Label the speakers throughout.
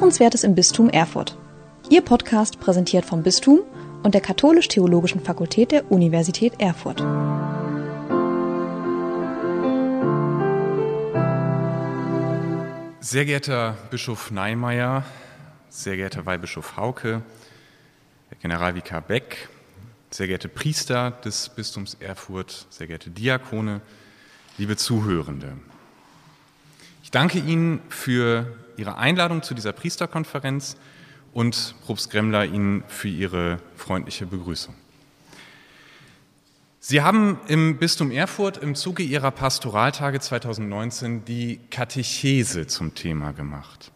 Speaker 1: Hörenswertes im Bistum Erfurt. Ihr Podcast präsentiert vom Bistum und der Katholisch-Theologischen Fakultät der Universität Erfurt.
Speaker 2: Sehr geehrter Bischof Neimeyer, sehr geehrter Weihbischof Hauke, Generalvikar Beck, sehr geehrte Priester des Bistums Erfurt, sehr geehrte Diakone, liebe Zuhörende. Ich danke Ihnen für Ihre Einladung zu dieser Priesterkonferenz und Probst Gremmler Ihnen für Ihre freundliche Begrüßung. Sie haben im Bistum Erfurt im Zuge Ihrer Pastoraltage 2019 die Katechese zum Thema gemacht.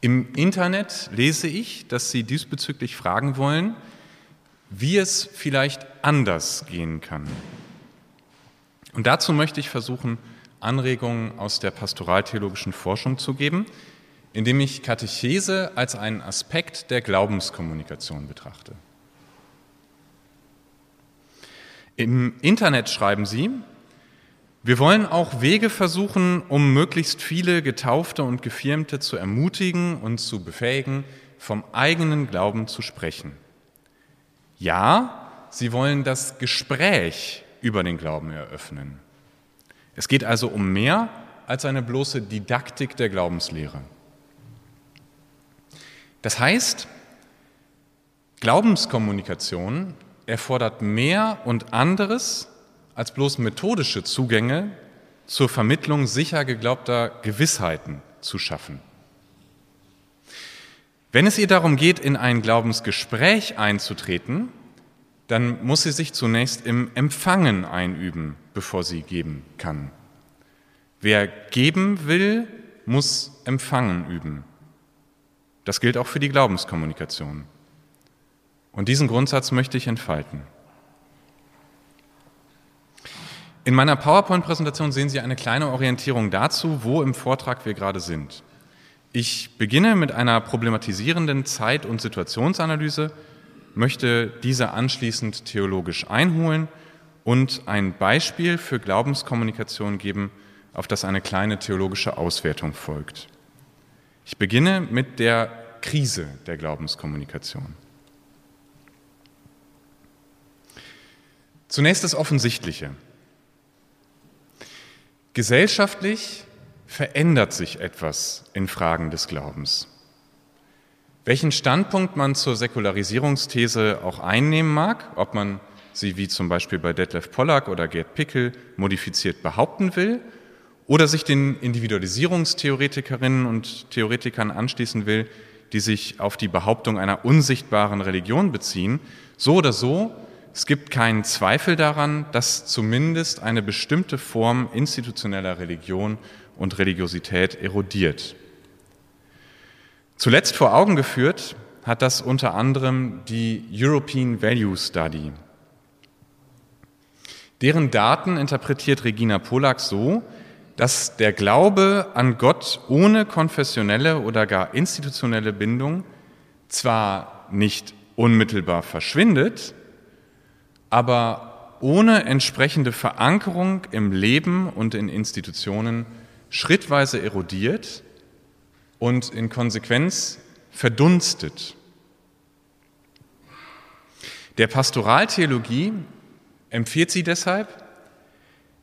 Speaker 2: Im Internet lese ich, dass Sie diesbezüglich fragen wollen, wie es vielleicht anders gehen kann. Und dazu möchte ich versuchen, Anregungen aus der pastoraltheologischen Forschung zu geben, indem ich Katechese als einen Aspekt der Glaubenskommunikation betrachte. Im Internet schreiben sie, wir wollen auch Wege versuchen, um möglichst viele Getaufte und Gefirmte zu ermutigen und zu befähigen, vom eigenen Glauben zu sprechen. Ja, sie wollen das Gespräch über den Glauben eröffnen. Es geht also um mehr als eine bloße Didaktik der Glaubenslehre. Das heißt, Glaubenskommunikation erfordert mehr und anderes als bloß methodische Zugänge zur Vermittlung sicher geglaubter Gewissheiten zu schaffen. Wenn es ihr darum geht, in ein Glaubensgespräch einzutreten, dann muss sie sich zunächst im Empfangen einüben, bevor sie geben kann. Wer geben will, muss empfangen üben. Das gilt auch für die Glaubenskommunikation. Und diesen Grundsatz möchte ich entfalten. In meiner PowerPoint-Präsentation sehen Sie eine kleine Orientierung dazu, wo im Vortrag wir gerade sind. Ich beginne mit einer problematisierenden Zeit- und Situationsanalyse, möchte diese anschließend theologisch einholen und ein Beispiel für Glaubenskommunikation geben, auf das eine kleine theologische Auswertung folgt. Ich beginne mit der Krise der Glaubenskommunikation. Zunächst das Offensichtliche. Gesellschaftlich verändert sich etwas in Fragen des Glaubens. Welchen Standpunkt man zur Säkularisierungsthese auch einnehmen mag, ob man sie wie zum Beispiel bei Detlef Pollack oder Gerd Pickel modifiziert behaupten will oder sich den Individualisierungstheoretikerinnen und Theoretikern anschließen will, die sich auf die Behauptung einer unsichtbaren Religion beziehen, so oder so es gibt keinen Zweifel daran, dass zumindest eine bestimmte Form institutioneller Religion und Religiosität erodiert. Zuletzt vor Augen geführt hat das unter anderem die European Value Study. Deren Daten interpretiert Regina Polak so, dass der Glaube an Gott ohne konfessionelle oder gar institutionelle Bindung zwar nicht unmittelbar verschwindet, aber ohne entsprechende Verankerung im Leben und in Institutionen schrittweise erodiert und in Konsequenz verdunstet. Der Pastoraltheologie empfiehlt sie deshalb,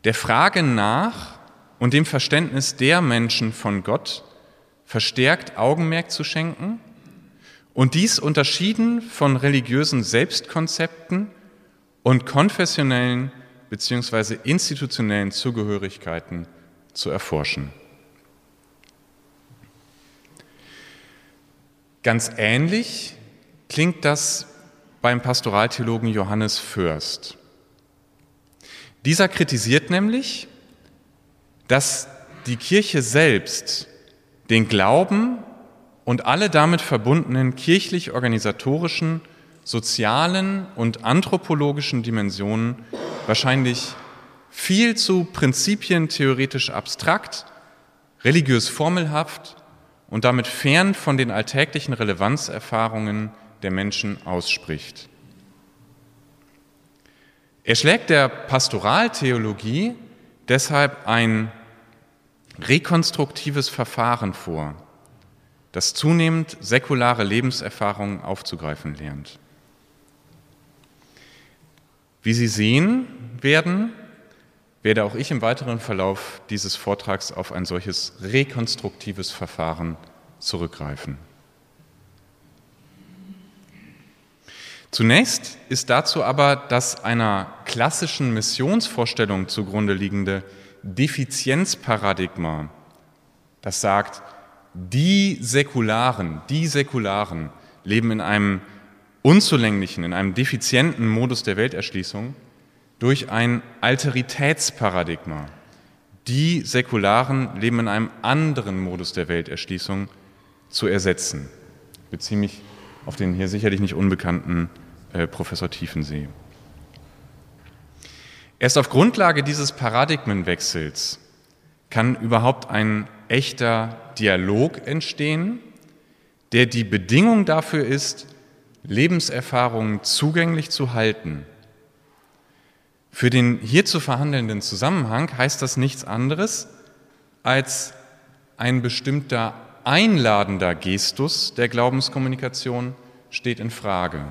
Speaker 2: der Frage nach und dem Verständnis der Menschen von Gott verstärkt Augenmerk zu schenken und dies unterschieden von religiösen Selbstkonzepten und konfessionellen bzw. institutionellen Zugehörigkeiten zu erforschen. Ganz ähnlich klingt das beim Pastoraltheologen Johannes Fürst. Dieser kritisiert nämlich, dass die Kirche selbst den Glauben und alle damit verbundenen kirchlich-organisatorischen sozialen und anthropologischen Dimensionen wahrscheinlich viel zu prinzipientheoretisch abstrakt, religiös formelhaft und damit fern von den alltäglichen Relevanzerfahrungen der Menschen ausspricht. Er schlägt der Pastoraltheologie deshalb ein rekonstruktives Verfahren vor, das zunehmend säkulare Lebenserfahrungen aufzugreifen lernt. Wie Sie sehen werden, werde auch ich im weiteren Verlauf dieses Vortrags auf ein solches rekonstruktives Verfahren zurückgreifen. Zunächst ist dazu aber das einer klassischen Missionsvorstellung zugrunde liegende Defizienzparadigma, das sagt, die Säkularen, die Säkularen leben in einem unzulänglichen, in einem defizienten Modus der Welterschließung durch ein Alteritätsparadigma. Die Säkularen leben in einem anderen Modus der Welterschließung zu ersetzen. Ich beziehe mich auf den hier sicherlich nicht unbekannten äh, Professor Tiefensee. Erst auf Grundlage dieses Paradigmenwechsels kann überhaupt ein echter Dialog entstehen, der die Bedingung dafür ist, Lebenserfahrungen zugänglich zu halten. Für den hier zu verhandelnden Zusammenhang heißt das nichts anderes als ein bestimmter einladender Gestus der Glaubenskommunikation steht in Frage.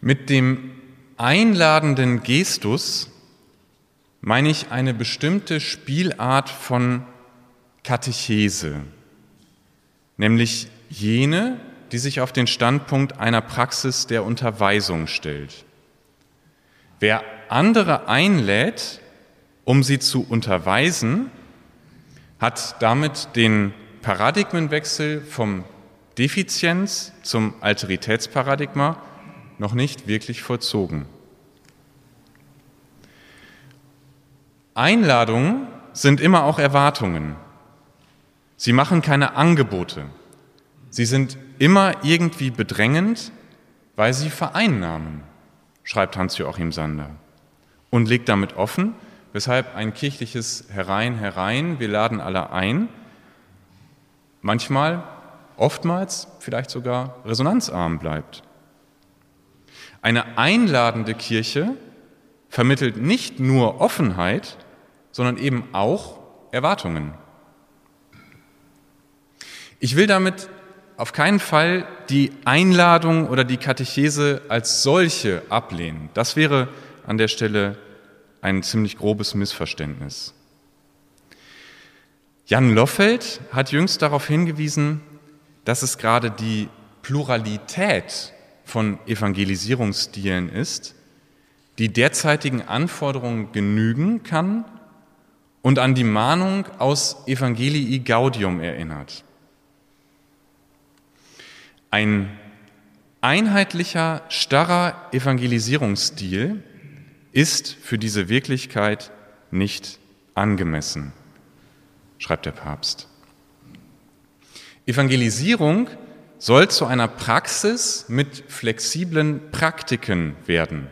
Speaker 2: Mit dem einladenden Gestus meine ich eine bestimmte Spielart von Katechese, nämlich jene, die sich auf den Standpunkt einer Praxis der Unterweisung stellt. Wer andere einlädt, um sie zu unterweisen, hat damit den Paradigmenwechsel vom Defizienz zum Alteritätsparadigma noch nicht wirklich vollzogen. Einladungen sind immer auch Erwartungen. Sie machen keine Angebote. Sie sind immer irgendwie bedrängend, weil sie vereinnahmen, schreibt Hans-Joachim Sander und legt damit offen, weshalb ein kirchliches Herein, herein, wir laden alle ein, manchmal, oftmals vielleicht sogar resonanzarm bleibt. Eine einladende Kirche vermittelt nicht nur Offenheit, sondern eben auch Erwartungen. Ich will damit auf keinen Fall die Einladung oder die Katechese als solche ablehnen. Das wäre an der Stelle ein ziemlich grobes Missverständnis. Jan Loffeld hat jüngst darauf hingewiesen, dass es gerade die Pluralität von Evangelisierungsstilen ist, die derzeitigen Anforderungen genügen kann und an die Mahnung aus Evangelii Gaudium erinnert. Ein einheitlicher, starrer Evangelisierungsstil ist für diese Wirklichkeit nicht angemessen, schreibt der Papst. Evangelisierung soll zu einer Praxis mit flexiblen Praktiken werden.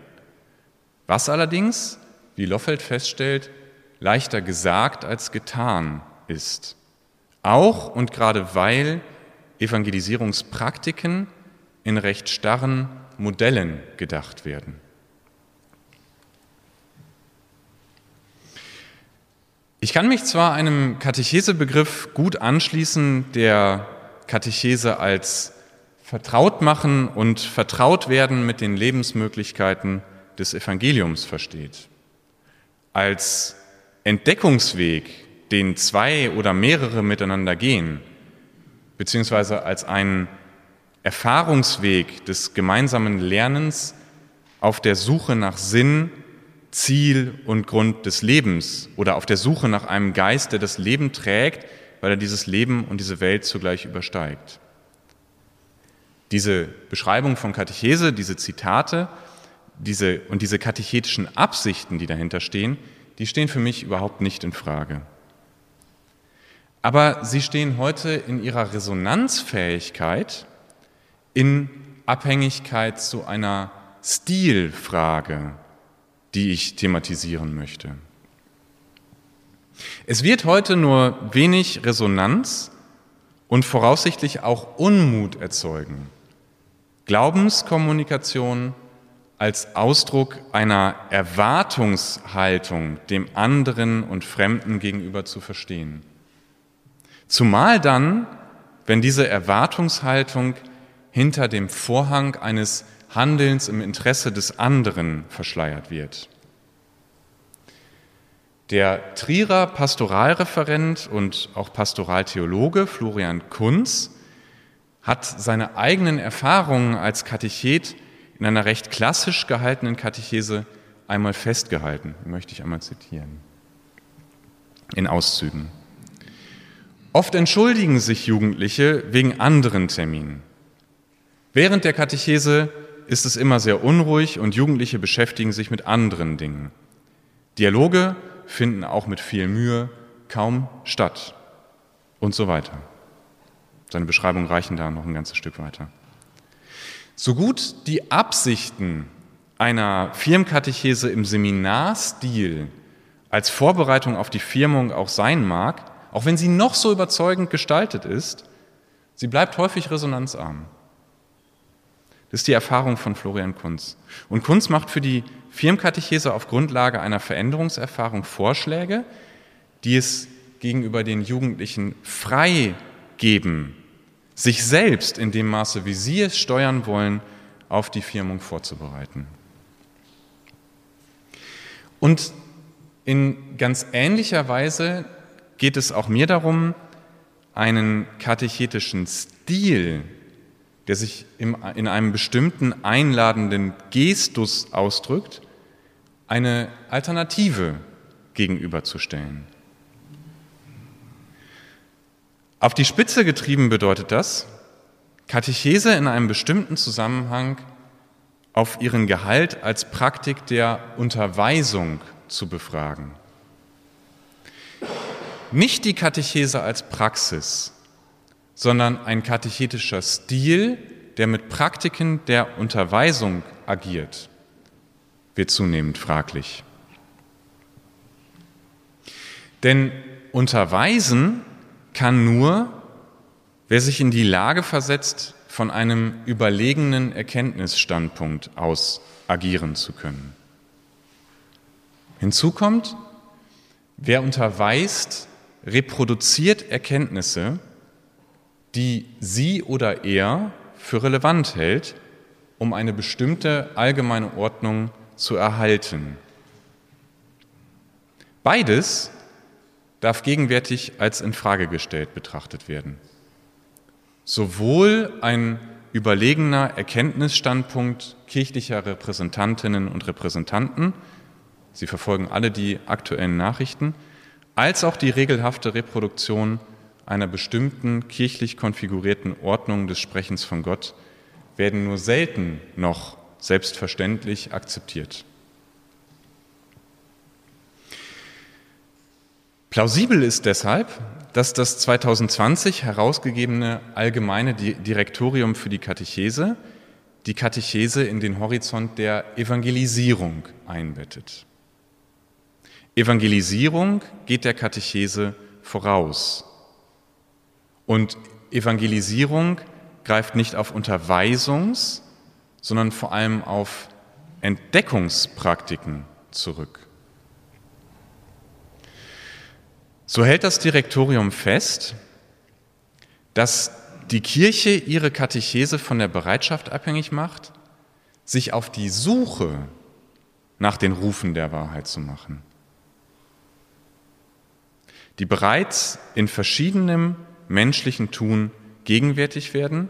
Speaker 2: Was allerdings, wie Loffeld feststellt, leichter gesagt als getan ist. Auch und gerade weil Evangelisierungspraktiken in recht starren Modellen gedacht werden. Ich kann mich zwar einem Katechesebegriff gut anschließen, der Katechese als vertraut machen und vertraut werden mit den Lebensmöglichkeiten des Evangeliums versteht, als Entdeckungsweg, den zwei oder mehrere miteinander gehen, beziehungsweise als einen Erfahrungsweg des gemeinsamen Lernens auf der Suche nach Sinn, Ziel und Grund des Lebens oder auf der Suche nach einem Geist, der das Leben trägt, weil er dieses Leben und diese Welt zugleich übersteigt. Diese Beschreibung von Katechese, diese Zitate diese, und diese katechetischen Absichten, die dahinter stehen, die stehen für mich überhaupt nicht in Frage. Aber sie stehen heute in ihrer Resonanzfähigkeit in Abhängigkeit zu einer Stilfrage, die ich thematisieren möchte. Es wird heute nur wenig Resonanz und voraussichtlich auch Unmut erzeugen. Glaubenskommunikation als Ausdruck einer Erwartungshaltung dem anderen und Fremden gegenüber zu verstehen. Zumal dann, wenn diese Erwartungshaltung hinter dem Vorhang eines Handelns im Interesse des anderen verschleiert wird. Der Trierer Pastoralreferent und auch Pastoraltheologe Florian Kunz hat seine eigenen Erfahrungen als Katechet in einer recht klassisch gehaltenen Katechese einmal festgehalten. Möchte ich einmal zitieren. In Auszügen. Oft entschuldigen sich Jugendliche wegen anderen Terminen. Während der Katechese ist es immer sehr unruhig und Jugendliche beschäftigen sich mit anderen Dingen. Dialoge finden auch mit viel Mühe kaum statt und so weiter. Seine Beschreibungen reichen da noch ein ganzes Stück weiter. So gut die Absichten einer Firmkatechese im Seminarstil als Vorbereitung auf die Firmung auch sein mag, auch wenn sie noch so überzeugend gestaltet ist, sie bleibt häufig resonanzarm. Das ist die Erfahrung von Florian Kunz. Und Kunz macht für die Firmkatechese auf Grundlage einer Veränderungserfahrung Vorschläge, die es gegenüber den Jugendlichen frei geben, sich selbst in dem Maße, wie sie es steuern wollen, auf die Firmung vorzubereiten. Und in ganz ähnlicher Weise geht es auch mir darum, einen katechetischen Stil der sich in einem bestimmten einladenden Gestus ausdrückt, eine Alternative gegenüberzustellen. Auf die Spitze getrieben bedeutet das, Katechese in einem bestimmten Zusammenhang auf ihren Gehalt als Praktik der Unterweisung zu befragen. Nicht die Katechese als Praxis, sondern ein katechetischer Stil, der mit Praktiken der Unterweisung agiert, wird zunehmend fraglich. Denn unterweisen kann nur, wer sich in die Lage versetzt, von einem überlegenen Erkenntnisstandpunkt aus agieren zu können. Hinzu kommt, wer unterweist, reproduziert Erkenntnisse, die sie oder er für relevant hält, um eine bestimmte allgemeine Ordnung zu erhalten. Beides darf gegenwärtig als in Frage gestellt betrachtet werden. Sowohl ein überlegener Erkenntnisstandpunkt kirchlicher Repräsentantinnen und Repräsentanten, sie verfolgen alle die aktuellen Nachrichten, als auch die regelhafte Reproduktion einer bestimmten kirchlich konfigurierten Ordnung des Sprechens von Gott werden nur selten noch selbstverständlich akzeptiert. Plausibel ist deshalb, dass das 2020 herausgegebene allgemeine Direktorium für die Katechese die Katechese in den Horizont der Evangelisierung einbettet. Evangelisierung geht der Katechese voraus. Und Evangelisierung greift nicht auf Unterweisungs, sondern vor allem auf Entdeckungspraktiken zurück. So hält das Direktorium fest, dass die Kirche ihre Katechese von der Bereitschaft abhängig macht, sich auf die Suche nach den Rufen der Wahrheit zu machen, die bereits in verschiedenem menschlichen Tun gegenwärtig werden,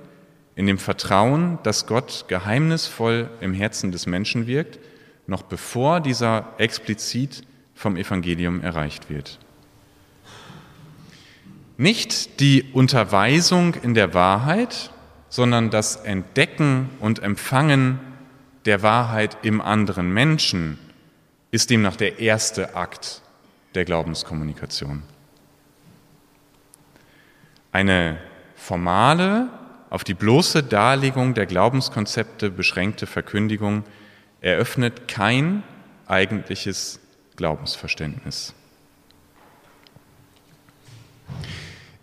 Speaker 2: in dem Vertrauen, dass Gott geheimnisvoll im Herzen des Menschen wirkt, noch bevor dieser explizit vom Evangelium erreicht wird. Nicht die Unterweisung in der Wahrheit, sondern das Entdecken und Empfangen der Wahrheit im anderen Menschen ist demnach der erste Akt der Glaubenskommunikation. Eine formale, auf die bloße Darlegung der Glaubenskonzepte beschränkte Verkündigung eröffnet kein eigentliches Glaubensverständnis.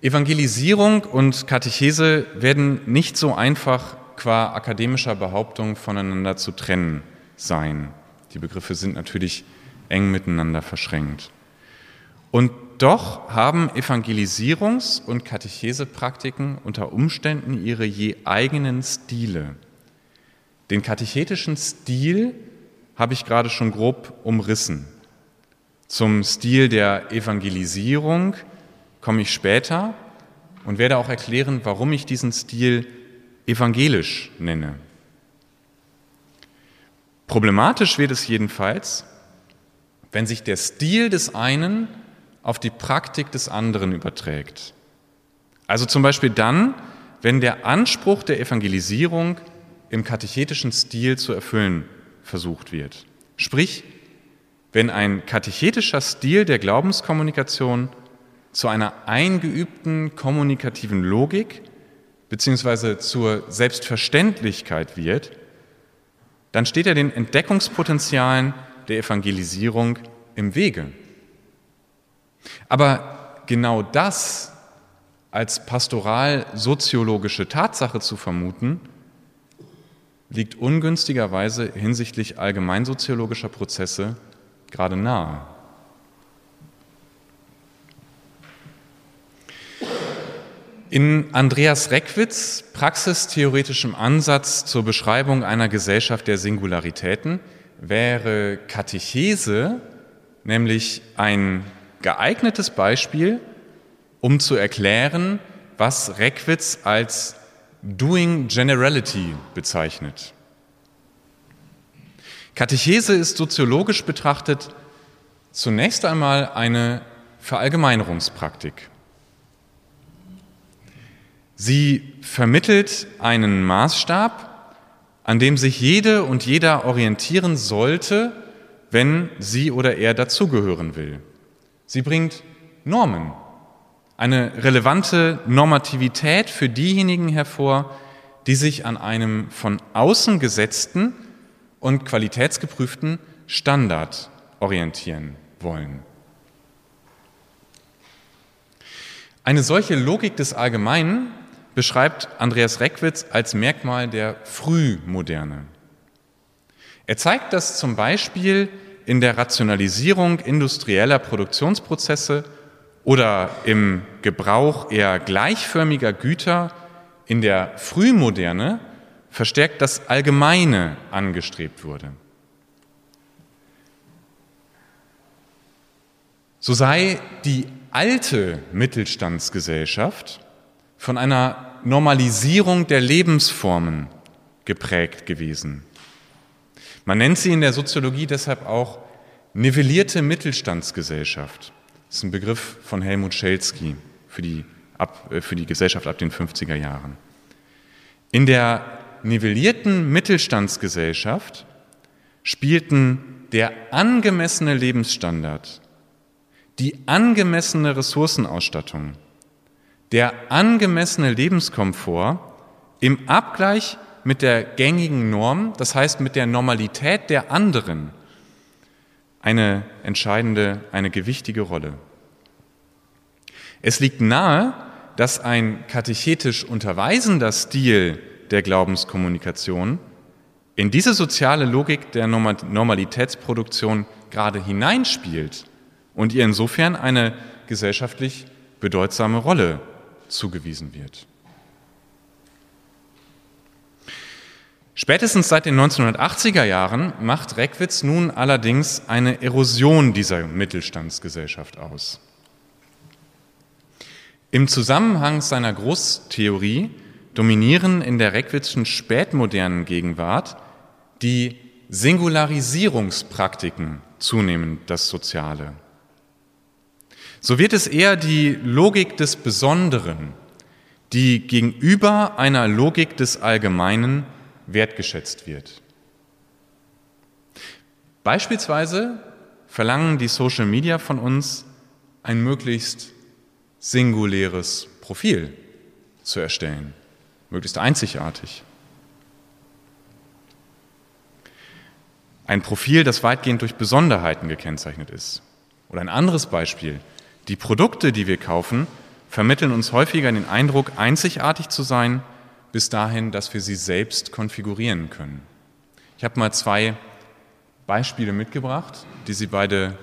Speaker 2: Evangelisierung und Katechese werden nicht so einfach qua akademischer Behauptung voneinander zu trennen sein. Die Begriffe sind natürlich eng miteinander verschränkt. Und doch haben Evangelisierungs- und Katechesepraktiken unter Umständen ihre je eigenen Stile. Den katechetischen Stil habe ich gerade schon grob umrissen. Zum Stil der Evangelisierung komme ich später und werde auch erklären, warum ich diesen Stil evangelisch nenne. Problematisch wird es jedenfalls, wenn sich der Stil des einen auf die Praktik des anderen überträgt. Also zum Beispiel dann, wenn der Anspruch der Evangelisierung im katechetischen Stil zu erfüllen versucht wird. Sprich, wenn ein katechetischer Stil der Glaubenskommunikation zu einer eingeübten kommunikativen Logik bzw. zur Selbstverständlichkeit wird, dann steht er den Entdeckungspotenzialen der Evangelisierung im Wege. Aber genau das als pastoral-soziologische Tatsache zu vermuten, liegt ungünstigerweise hinsichtlich allgemeinsoziologischer Prozesse gerade nahe. In Andreas Reckwitz praxistheoretischem Ansatz zur Beschreibung einer Gesellschaft der Singularitäten wäre Katechese nämlich ein geeignetes Beispiel, um zu erklären, was Reckwitz als Doing Generality bezeichnet. Katechese ist soziologisch betrachtet zunächst einmal eine Verallgemeinerungspraktik. Sie vermittelt einen Maßstab, an dem sich jede und jeder orientieren sollte, wenn sie oder er dazugehören will. Sie bringt Normen, eine relevante Normativität für diejenigen hervor, die sich an einem von außen gesetzten und qualitätsgeprüften Standard orientieren wollen. Eine solche Logik des Allgemeinen beschreibt Andreas Reckwitz als Merkmal der Frühmoderne. Er zeigt das zum Beispiel in der Rationalisierung industrieller Produktionsprozesse oder im Gebrauch eher gleichförmiger Güter in der Frühmoderne verstärkt das Allgemeine angestrebt wurde. So sei die alte Mittelstandsgesellschaft von einer Normalisierung der Lebensformen geprägt gewesen. Man nennt sie in der Soziologie deshalb auch nivellierte Mittelstandsgesellschaft. Das ist ein Begriff von Helmut Schelsky für die, ab, äh, für die Gesellschaft ab den 50er Jahren. In der nivellierten Mittelstandsgesellschaft spielten der angemessene Lebensstandard, die angemessene Ressourcenausstattung, der angemessene Lebenskomfort im Abgleich mit der gängigen Norm, das heißt mit der Normalität der anderen, eine entscheidende, eine gewichtige Rolle. Es liegt nahe, dass ein katechetisch unterweisender Stil der Glaubenskommunikation in diese soziale Logik der Normalitätsproduktion gerade hineinspielt und ihr insofern eine gesellschaftlich bedeutsame Rolle zugewiesen wird. Spätestens seit den 1980er Jahren macht Reckwitz nun allerdings eine Erosion dieser Mittelstandsgesellschaft aus. Im Zusammenhang seiner Großtheorie dominieren in der Reckwitzschen spätmodernen Gegenwart die Singularisierungspraktiken zunehmend das Soziale. So wird es eher die Logik des Besonderen, die gegenüber einer Logik des Allgemeinen wertgeschätzt wird. Beispielsweise verlangen die Social Media von uns, ein möglichst singuläres Profil zu erstellen, möglichst einzigartig. Ein Profil, das weitgehend durch Besonderheiten gekennzeichnet ist. Oder ein anderes Beispiel. Die Produkte, die wir kaufen, vermitteln uns häufiger den Eindruck, einzigartig zu sein bis dahin, dass wir sie selbst konfigurieren können. Ich habe mal zwei Beispiele mitgebracht, die Sie beide,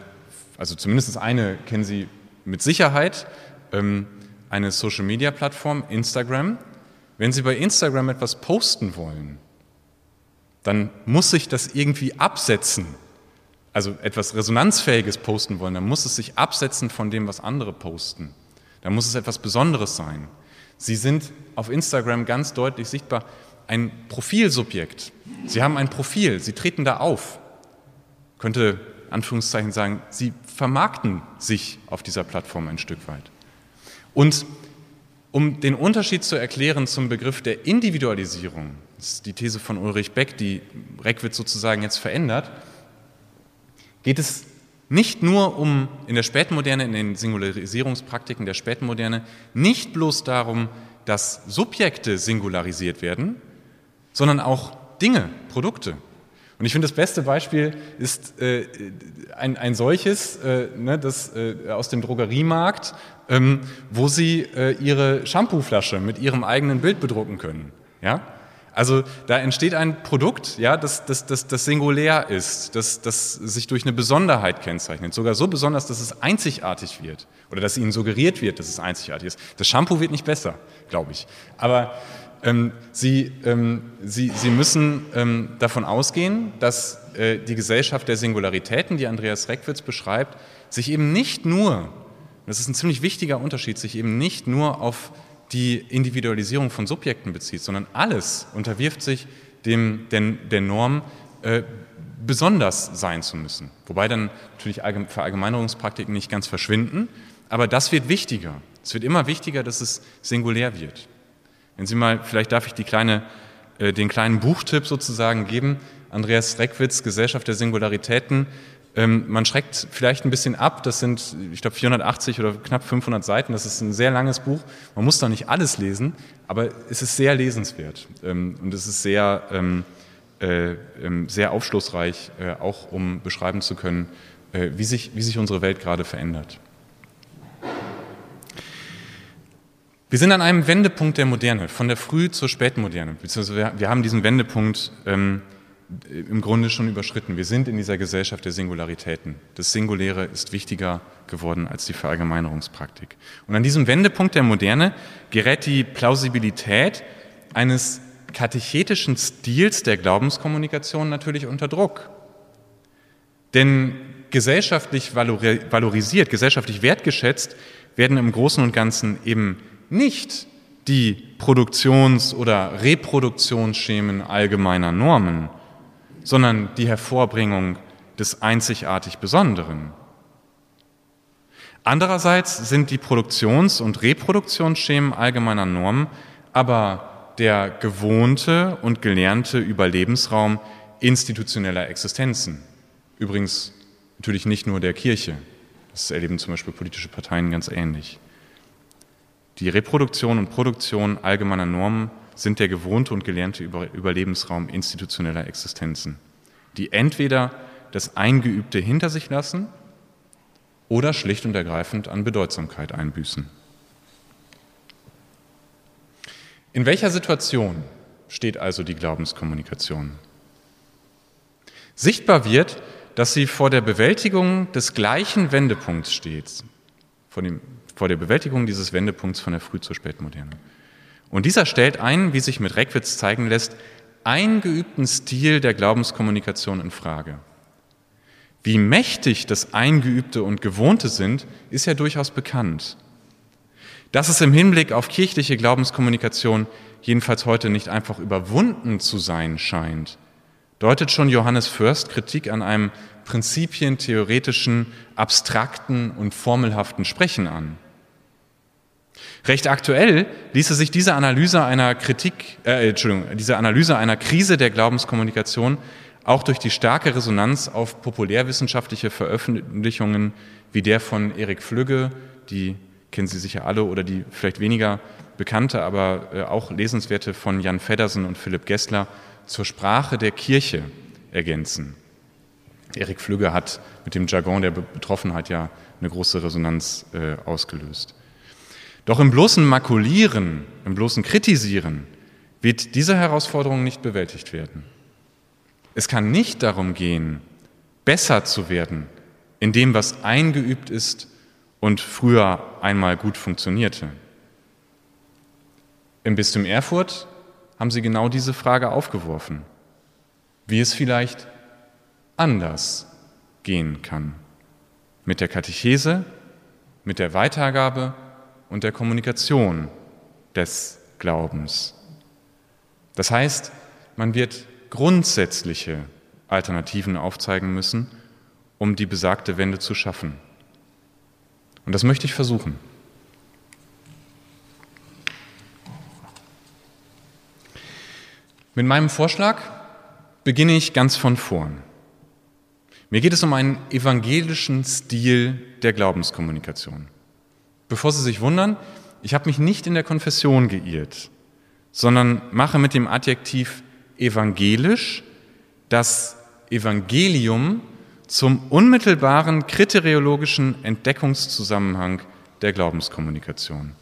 Speaker 2: also zumindest eine kennen Sie mit Sicherheit, ähm, eine Social-Media-Plattform, Instagram. Wenn Sie bei Instagram etwas posten wollen, dann muss sich das irgendwie absetzen. Also etwas Resonanzfähiges posten wollen, dann muss es sich absetzen von dem, was andere posten. Dann muss es etwas Besonderes sein. Sie sind auf Instagram ganz deutlich sichtbar ein Profilsubjekt. Sie haben ein Profil, Sie treten da auf. Könnte Anführungszeichen sagen, Sie vermarkten sich auf dieser Plattform ein Stück weit. Und um den Unterschied zu erklären zum Begriff der Individualisierung, das ist die These von Ulrich Beck, die Reckwitz sozusagen jetzt verändert, geht es nicht nur um in der Spätmoderne, in den Singularisierungspraktiken der Spätmoderne, nicht bloß darum, dass Subjekte singularisiert werden, sondern auch Dinge, Produkte. Und ich finde, das beste Beispiel ist äh, ein, ein solches, äh, ne, das äh, aus dem Drogeriemarkt, ähm, wo Sie äh, Ihre Shampooflasche mit Ihrem eigenen Bild bedrucken können. Ja? Also da entsteht ein Produkt, ja, das, das, das, das singulär ist, das, das sich durch eine Besonderheit kennzeichnet, sogar so besonders, dass es einzigartig wird oder dass Ihnen suggeriert wird, dass es einzigartig ist. Das Shampoo wird nicht besser, glaube ich. Aber ähm, Sie, ähm, Sie, Sie müssen ähm, davon ausgehen, dass äh, die Gesellschaft der Singularitäten, die Andreas Reckwitz beschreibt, sich eben nicht nur, das ist ein ziemlich wichtiger Unterschied, sich eben nicht nur auf die Individualisierung von Subjekten bezieht, sondern alles unterwirft sich dem, den, der Norm, äh, besonders sein zu müssen. Wobei dann natürlich Verallgemeinerungspraktiken nicht ganz verschwinden, aber das wird wichtiger. Es wird immer wichtiger, dass es singulär wird. Wenn Sie mal, vielleicht darf ich die kleine, äh, den kleinen Buchtipp sozusagen geben, Andreas Reckwitz, Gesellschaft der Singularitäten. Ähm, man schreckt vielleicht ein bisschen ab, das sind, ich glaube, 480 oder knapp 500 Seiten, das ist ein sehr langes Buch. Man muss da nicht alles lesen, aber es ist sehr lesenswert ähm, und es ist sehr, ähm, äh, ähm, sehr aufschlussreich, äh, auch um beschreiben zu können, äh, wie, sich, wie sich unsere Welt gerade verändert. Wir sind an einem Wendepunkt der Moderne, von der Früh- zur Spätmoderne. Beziehungsweise wir haben diesen Wendepunkt ähm, im Grunde schon überschritten. Wir sind in dieser Gesellschaft der Singularitäten. Das Singuläre ist wichtiger geworden als die Verallgemeinerungspraktik. Und an diesem Wendepunkt der Moderne gerät die Plausibilität eines katechetischen Stils der Glaubenskommunikation natürlich unter Druck. Denn gesellschaftlich valorisiert, gesellschaftlich wertgeschätzt werden im Großen und Ganzen eben nicht die Produktions- oder Reproduktionsschemen allgemeiner Normen, sondern die Hervorbringung des einzigartig Besonderen. Andererseits sind die Produktions- und Reproduktionsschemen allgemeiner Normen aber der gewohnte und gelernte Überlebensraum institutioneller Existenzen. Übrigens natürlich nicht nur der Kirche. Das erleben zum Beispiel politische Parteien ganz ähnlich. Die Reproduktion und Produktion allgemeiner Normen sind der gewohnte und gelernte Überlebensraum institutioneller Existenzen, die entweder das Eingeübte hinter sich lassen oder schlicht und ergreifend an Bedeutsamkeit einbüßen. In welcher Situation steht also die Glaubenskommunikation? Sichtbar wird, dass sie vor der Bewältigung des gleichen Wendepunkts steht, vor dem vor der Bewältigung dieses Wendepunkts von der Früh- zur Spätmoderne. Und dieser stellt einen, wie sich mit Reckwitz zeigen lässt, eingeübten Stil der Glaubenskommunikation in Frage. Wie mächtig das Eingeübte und Gewohnte sind, ist ja durchaus bekannt. Dass es im Hinblick auf kirchliche Glaubenskommunikation jedenfalls heute nicht einfach überwunden zu sein scheint, deutet schon Johannes Fürst Kritik an einem prinzipientheoretischen, abstrakten und formelhaften Sprechen an. Recht aktuell ließe sich diese Analyse einer Kritik, äh, Entschuldigung, diese Analyse einer Krise der Glaubenskommunikation auch durch die starke Resonanz auf populärwissenschaftliche Veröffentlichungen wie der von Erik Flügge, die kennen Sie sicher alle, oder die vielleicht weniger bekannte, aber äh, auch lesenswerte von Jan Feddersen und Philipp Gessler zur Sprache der Kirche ergänzen. Erik Flügge hat mit dem Jargon der Betroffenheit ja eine große Resonanz äh, ausgelöst. Doch im bloßen Makulieren, im bloßen Kritisieren wird diese Herausforderung nicht bewältigt werden. Es kann nicht darum gehen, besser zu werden in dem, was eingeübt ist und früher einmal gut funktionierte. Im Bistum Erfurt haben sie genau diese Frage aufgeworfen, wie es vielleicht anders gehen kann. Mit der Katechese, mit der Weitergabe und der Kommunikation des Glaubens. Das heißt, man wird grundsätzliche Alternativen aufzeigen müssen, um die besagte Wende zu schaffen. Und das möchte ich versuchen. Mit meinem Vorschlag beginne ich ganz von vorn. Mir geht es um einen evangelischen Stil der Glaubenskommunikation. Bevor Sie sich wundern, ich habe mich nicht in der Konfession geirrt, sondern mache mit dem Adjektiv evangelisch das Evangelium zum unmittelbaren kriteriologischen Entdeckungszusammenhang der Glaubenskommunikation.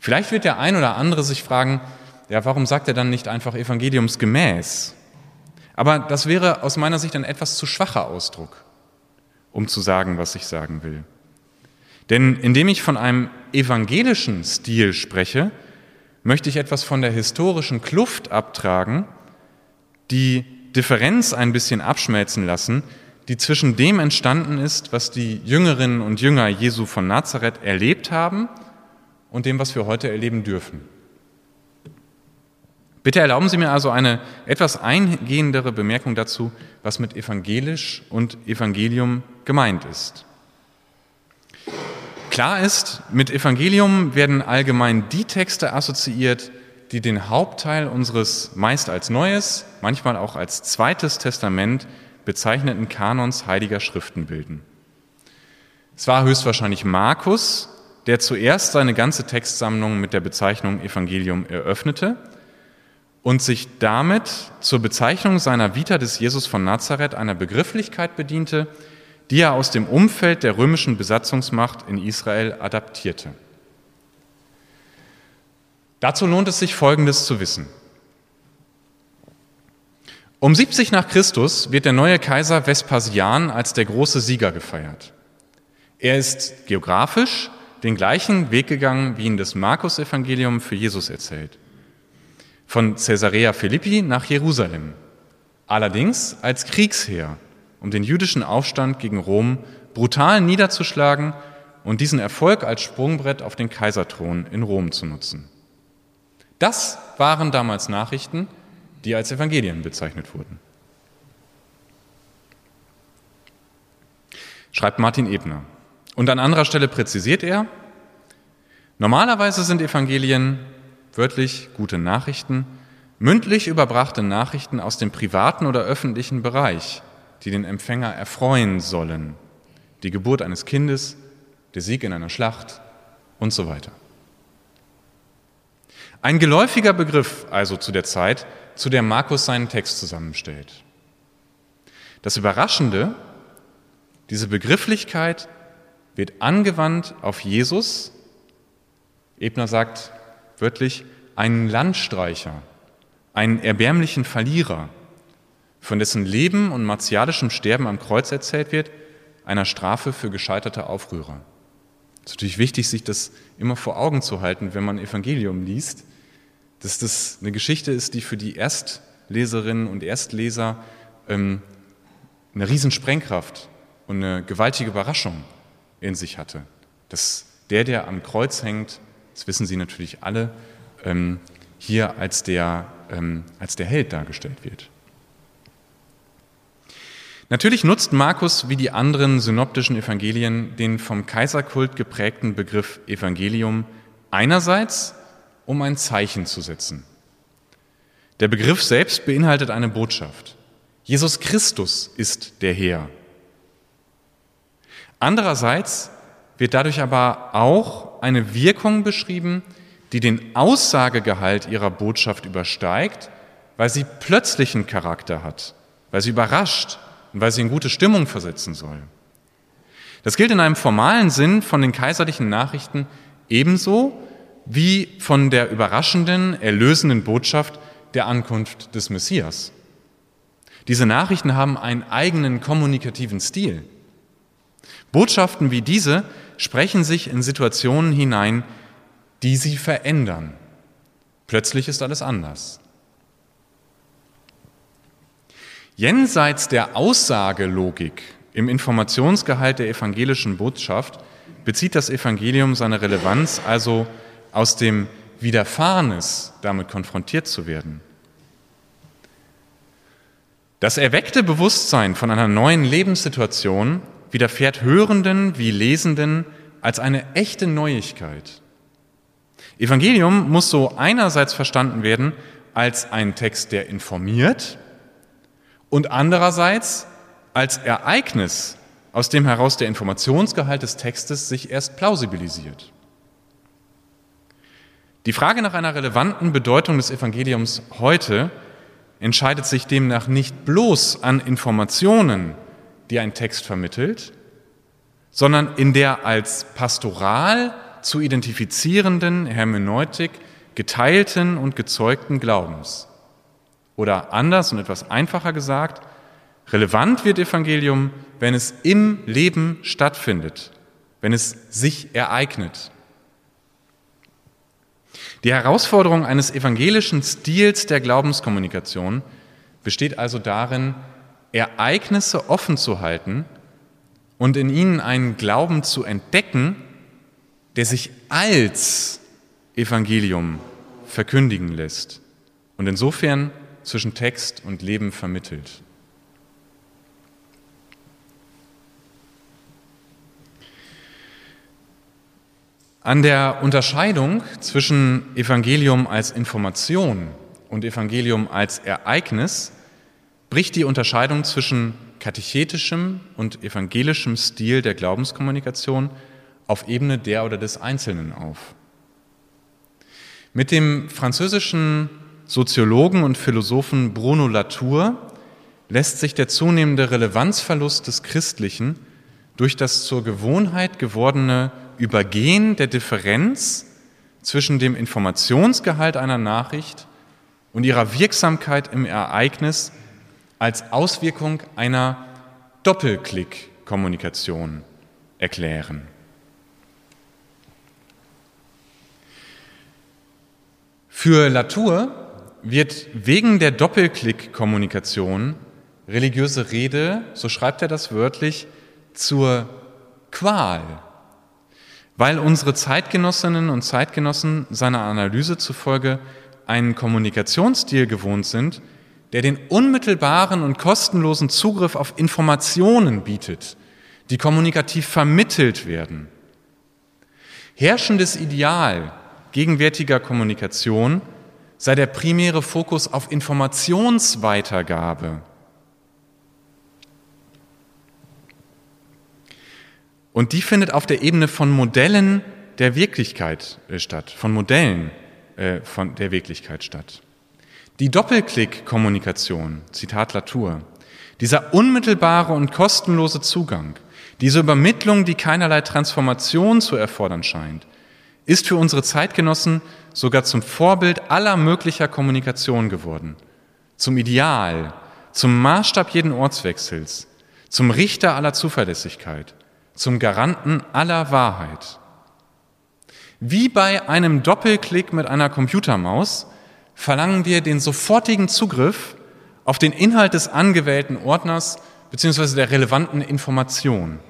Speaker 2: Vielleicht wird der ein oder andere sich fragen, ja, warum sagt er dann nicht einfach evangeliumsgemäß? Aber das wäre aus meiner Sicht ein etwas zu schwacher Ausdruck, um zu sagen, was ich sagen will. Denn indem ich von einem evangelischen Stil spreche, möchte ich etwas von der historischen Kluft abtragen, die Differenz ein bisschen abschmelzen lassen, die zwischen dem entstanden ist, was die Jüngerinnen und Jünger Jesu von Nazareth erlebt haben und dem, was wir heute erleben dürfen. Bitte erlauben Sie mir also eine etwas eingehendere Bemerkung dazu, was mit evangelisch und Evangelium gemeint ist. Klar ist, mit Evangelium werden allgemein die Texte assoziiert, die den Hauptteil unseres meist als Neues, manchmal auch als Zweites Testament bezeichneten Kanons heiliger Schriften bilden. Es war höchstwahrscheinlich Markus, der zuerst seine ganze Textsammlung mit der Bezeichnung Evangelium eröffnete und sich damit zur Bezeichnung seiner Vita des Jesus von Nazareth einer Begrifflichkeit bediente, die er aus dem Umfeld der römischen Besatzungsmacht in Israel adaptierte. Dazu lohnt es sich Folgendes zu wissen. Um 70 nach Christus wird der neue Kaiser Vespasian als der große Sieger gefeiert. Er ist geografisch den gleichen Weg gegangen, wie ihn das Markus-Evangelium für Jesus erzählt. Von Caesarea Philippi nach Jerusalem. Allerdings als Kriegsheer, um den jüdischen Aufstand gegen Rom brutal niederzuschlagen und diesen Erfolg als Sprungbrett auf den Kaiserthron in Rom zu nutzen. Das waren damals Nachrichten, die als Evangelien bezeichnet wurden. Schreibt Martin Ebner. Und an anderer Stelle präzisiert er, normalerweise sind Evangelien wörtlich gute Nachrichten, mündlich überbrachte Nachrichten aus dem privaten oder öffentlichen Bereich, die den Empfänger erfreuen sollen. Die Geburt eines Kindes, der Sieg in einer Schlacht und so weiter. Ein geläufiger Begriff also zu der Zeit, zu der Markus seinen Text zusammenstellt. Das Überraschende, diese Begrifflichkeit wird angewandt auf Jesus. Ebner sagt wörtlich, einen Landstreicher, einen erbärmlichen Verlierer, von dessen Leben und martialischem Sterben am Kreuz erzählt wird, einer Strafe für gescheiterte Aufrührer. Es ist natürlich wichtig, sich das immer vor Augen zu halten, wenn man Evangelium liest, dass das eine Geschichte ist, die für die Erstleserinnen und Erstleser ähm, eine Riesensprengkraft und eine gewaltige Überraschung in sich hatte. Dass der, der am Kreuz hängt, das wissen Sie natürlich alle, ähm, hier als der, ähm, als der Held dargestellt wird. Natürlich nutzt Markus wie die anderen synoptischen Evangelien den vom Kaiserkult geprägten Begriff Evangelium einerseits, um ein Zeichen zu setzen. Der Begriff selbst beinhaltet eine Botschaft. Jesus Christus ist der Herr. Andererseits wird dadurch aber auch eine Wirkung beschrieben, die den Aussagegehalt ihrer Botschaft übersteigt, weil sie plötzlichen Charakter hat, weil sie überrascht, und weil sie in gute Stimmung versetzen soll. Das gilt in einem formalen Sinn von den kaiserlichen Nachrichten ebenso wie von der überraschenden, erlösenden Botschaft der Ankunft des Messias. Diese Nachrichten haben einen eigenen kommunikativen Stil. Botschaften wie diese sprechen sich in Situationen hinein, die sie verändern. Plötzlich ist alles anders. Jenseits der Aussagelogik im Informationsgehalt der evangelischen Botschaft bezieht das Evangelium seine Relevanz also aus dem Widerfahrenes, damit konfrontiert zu werden. Das erweckte Bewusstsein von einer neuen Lebenssituation widerfährt Hörenden wie Lesenden als eine echte Neuigkeit. Evangelium muss so einerseits verstanden werden als ein Text, der informiert und andererseits als Ereignis, aus dem heraus der Informationsgehalt des Textes sich erst plausibilisiert. Die Frage nach einer relevanten Bedeutung des Evangeliums heute entscheidet sich demnach nicht bloß an Informationen, die ein Text vermittelt, sondern in der als pastoral zu identifizierenden Hermeneutik geteilten und gezeugten Glaubens. Oder anders und etwas einfacher gesagt, relevant wird Evangelium, wenn es im Leben stattfindet, wenn es sich ereignet. Die Herausforderung eines evangelischen Stils der Glaubenskommunikation besteht also darin, Ereignisse offen zu halten und in ihnen einen Glauben zu entdecken, der sich als Evangelium verkündigen lässt und insofern zwischen Text und Leben vermittelt. An der Unterscheidung zwischen Evangelium als Information und Evangelium als Ereignis bricht die Unterscheidung zwischen katechetischem und evangelischem Stil der Glaubenskommunikation auf Ebene der oder des Einzelnen auf. Mit dem französischen Soziologen und Philosophen Bruno Latour lässt sich der zunehmende Relevanzverlust des Christlichen durch das zur Gewohnheit gewordene Übergehen der Differenz zwischen dem Informationsgehalt einer Nachricht und ihrer Wirksamkeit im Ereignis als Auswirkung einer Doppelklick-Kommunikation erklären. Für Latour wird wegen der Doppelklick-Kommunikation religiöse Rede, so schreibt er das wörtlich, zur Qual, weil unsere Zeitgenossinnen und Zeitgenossen seiner Analyse zufolge einen Kommunikationsstil gewohnt sind, der den unmittelbaren und kostenlosen Zugriff auf Informationen bietet, die kommunikativ vermittelt werden. Herrschendes Ideal gegenwärtiger Kommunikation sei der primäre Fokus auf Informationsweitergabe. Und die findet auf der Ebene von Modellen der Wirklichkeit äh, statt, von Modellen äh, von der Wirklichkeit statt. Die Doppelklick-Kommunikation, Zitat Latour, dieser unmittelbare und kostenlose Zugang, diese Übermittlung, die keinerlei Transformation zu erfordern scheint, ist für unsere Zeitgenossen sogar zum Vorbild aller möglicher Kommunikation geworden, zum Ideal, zum Maßstab jeden Ortswechsels, zum Richter aller Zuverlässigkeit, zum Garanten aller Wahrheit. Wie bei einem Doppelklick mit einer Computermaus verlangen wir den sofortigen Zugriff auf den Inhalt des angewählten Ordners bzw. der relevanten Information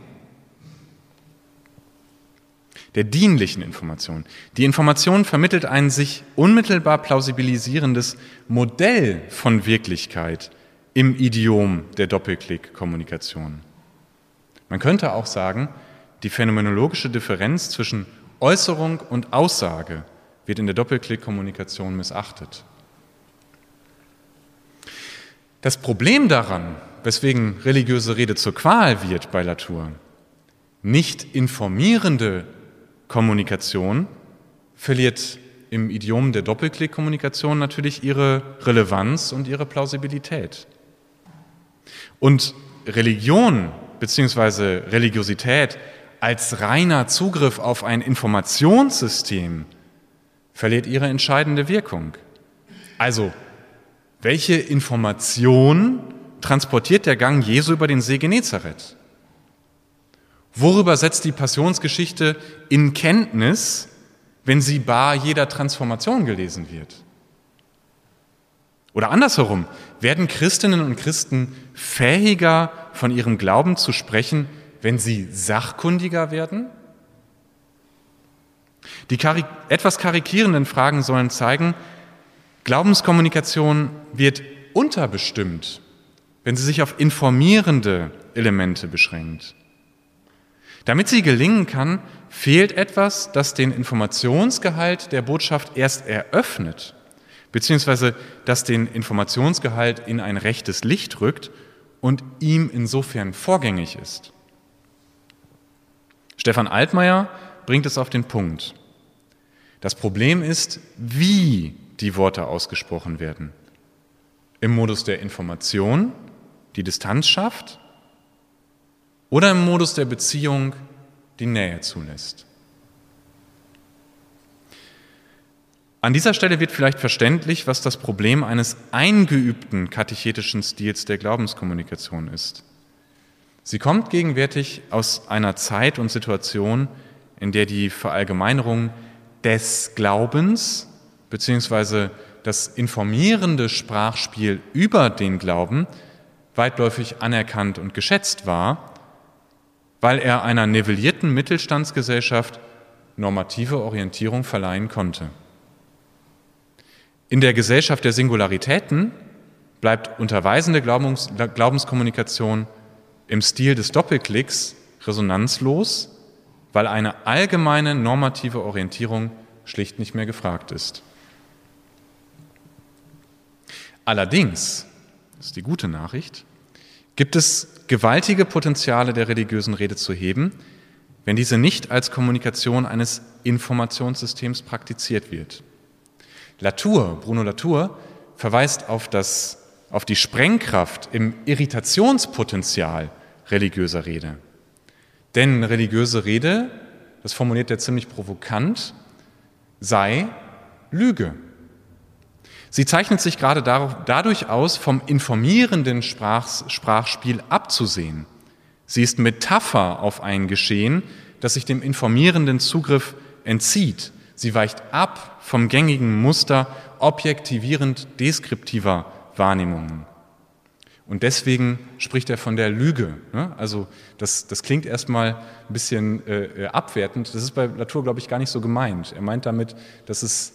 Speaker 2: der dienlichen Information. Die Information vermittelt ein sich unmittelbar plausibilisierendes Modell von Wirklichkeit im Idiom der Doppelklick-Kommunikation. Man könnte auch sagen, die phänomenologische Differenz zwischen Äußerung und Aussage wird in der Doppelklick-Kommunikation missachtet. Das Problem daran, weswegen religiöse Rede zur Qual wird bei Latour, nicht informierende Kommunikation verliert im Idiom der Doppelklick-Kommunikation natürlich ihre Relevanz und ihre Plausibilität. Und Religion bzw. Religiosität als reiner Zugriff auf ein Informationssystem verliert ihre entscheidende Wirkung. Also, welche Information transportiert der Gang Jesu über den See Genezareth? Worüber setzt die Passionsgeschichte in Kenntnis, wenn sie bar jeder Transformation gelesen wird? Oder andersherum, werden Christinnen und Christen fähiger, von ihrem Glauben zu sprechen, wenn sie sachkundiger werden? Die karik etwas karikierenden Fragen sollen zeigen, Glaubenskommunikation wird unterbestimmt, wenn sie sich auf informierende Elemente beschränkt. Damit sie gelingen kann, fehlt etwas, das den Informationsgehalt der Botschaft erst eröffnet, beziehungsweise das den Informationsgehalt in ein rechtes Licht rückt und ihm insofern vorgängig ist. Stefan Altmaier bringt es auf den Punkt. Das Problem ist, wie die Worte ausgesprochen werden. Im Modus der Information, die Distanz schafft, oder im Modus der Beziehung, die Nähe zulässt. An dieser Stelle wird vielleicht verständlich, was das Problem eines eingeübten katechetischen Stils der Glaubenskommunikation ist. Sie kommt gegenwärtig aus einer Zeit und Situation, in der die Verallgemeinerung des Glaubens beziehungsweise das informierende Sprachspiel über den Glauben weitläufig anerkannt und geschätzt war, weil er einer nivellierten Mittelstandsgesellschaft normative Orientierung verleihen konnte. In der Gesellschaft der Singularitäten bleibt unterweisende Glaubens Glaubenskommunikation im Stil des Doppelklicks resonanzlos, weil eine allgemeine normative Orientierung schlicht nicht mehr gefragt ist. Allerdings, das ist die gute Nachricht, gibt es gewaltige Potenziale der religiösen Rede zu heben, wenn diese nicht als Kommunikation eines Informationssystems praktiziert wird. Latour, Bruno Latour, verweist auf, das, auf die Sprengkraft im Irritationspotenzial religiöser Rede. Denn religiöse Rede, das formuliert er ziemlich provokant, sei Lüge. Sie zeichnet sich gerade dadurch aus, vom informierenden Sprachspiel abzusehen. Sie ist Metapher auf ein Geschehen, das sich dem informierenden Zugriff entzieht. Sie weicht ab vom gängigen Muster objektivierend deskriptiver Wahrnehmungen. Und deswegen spricht er von der Lüge. Ne? Also das, das klingt erstmal ein bisschen äh, abwertend. Das ist bei Latour, glaube ich, gar nicht so gemeint. Er meint damit, dass es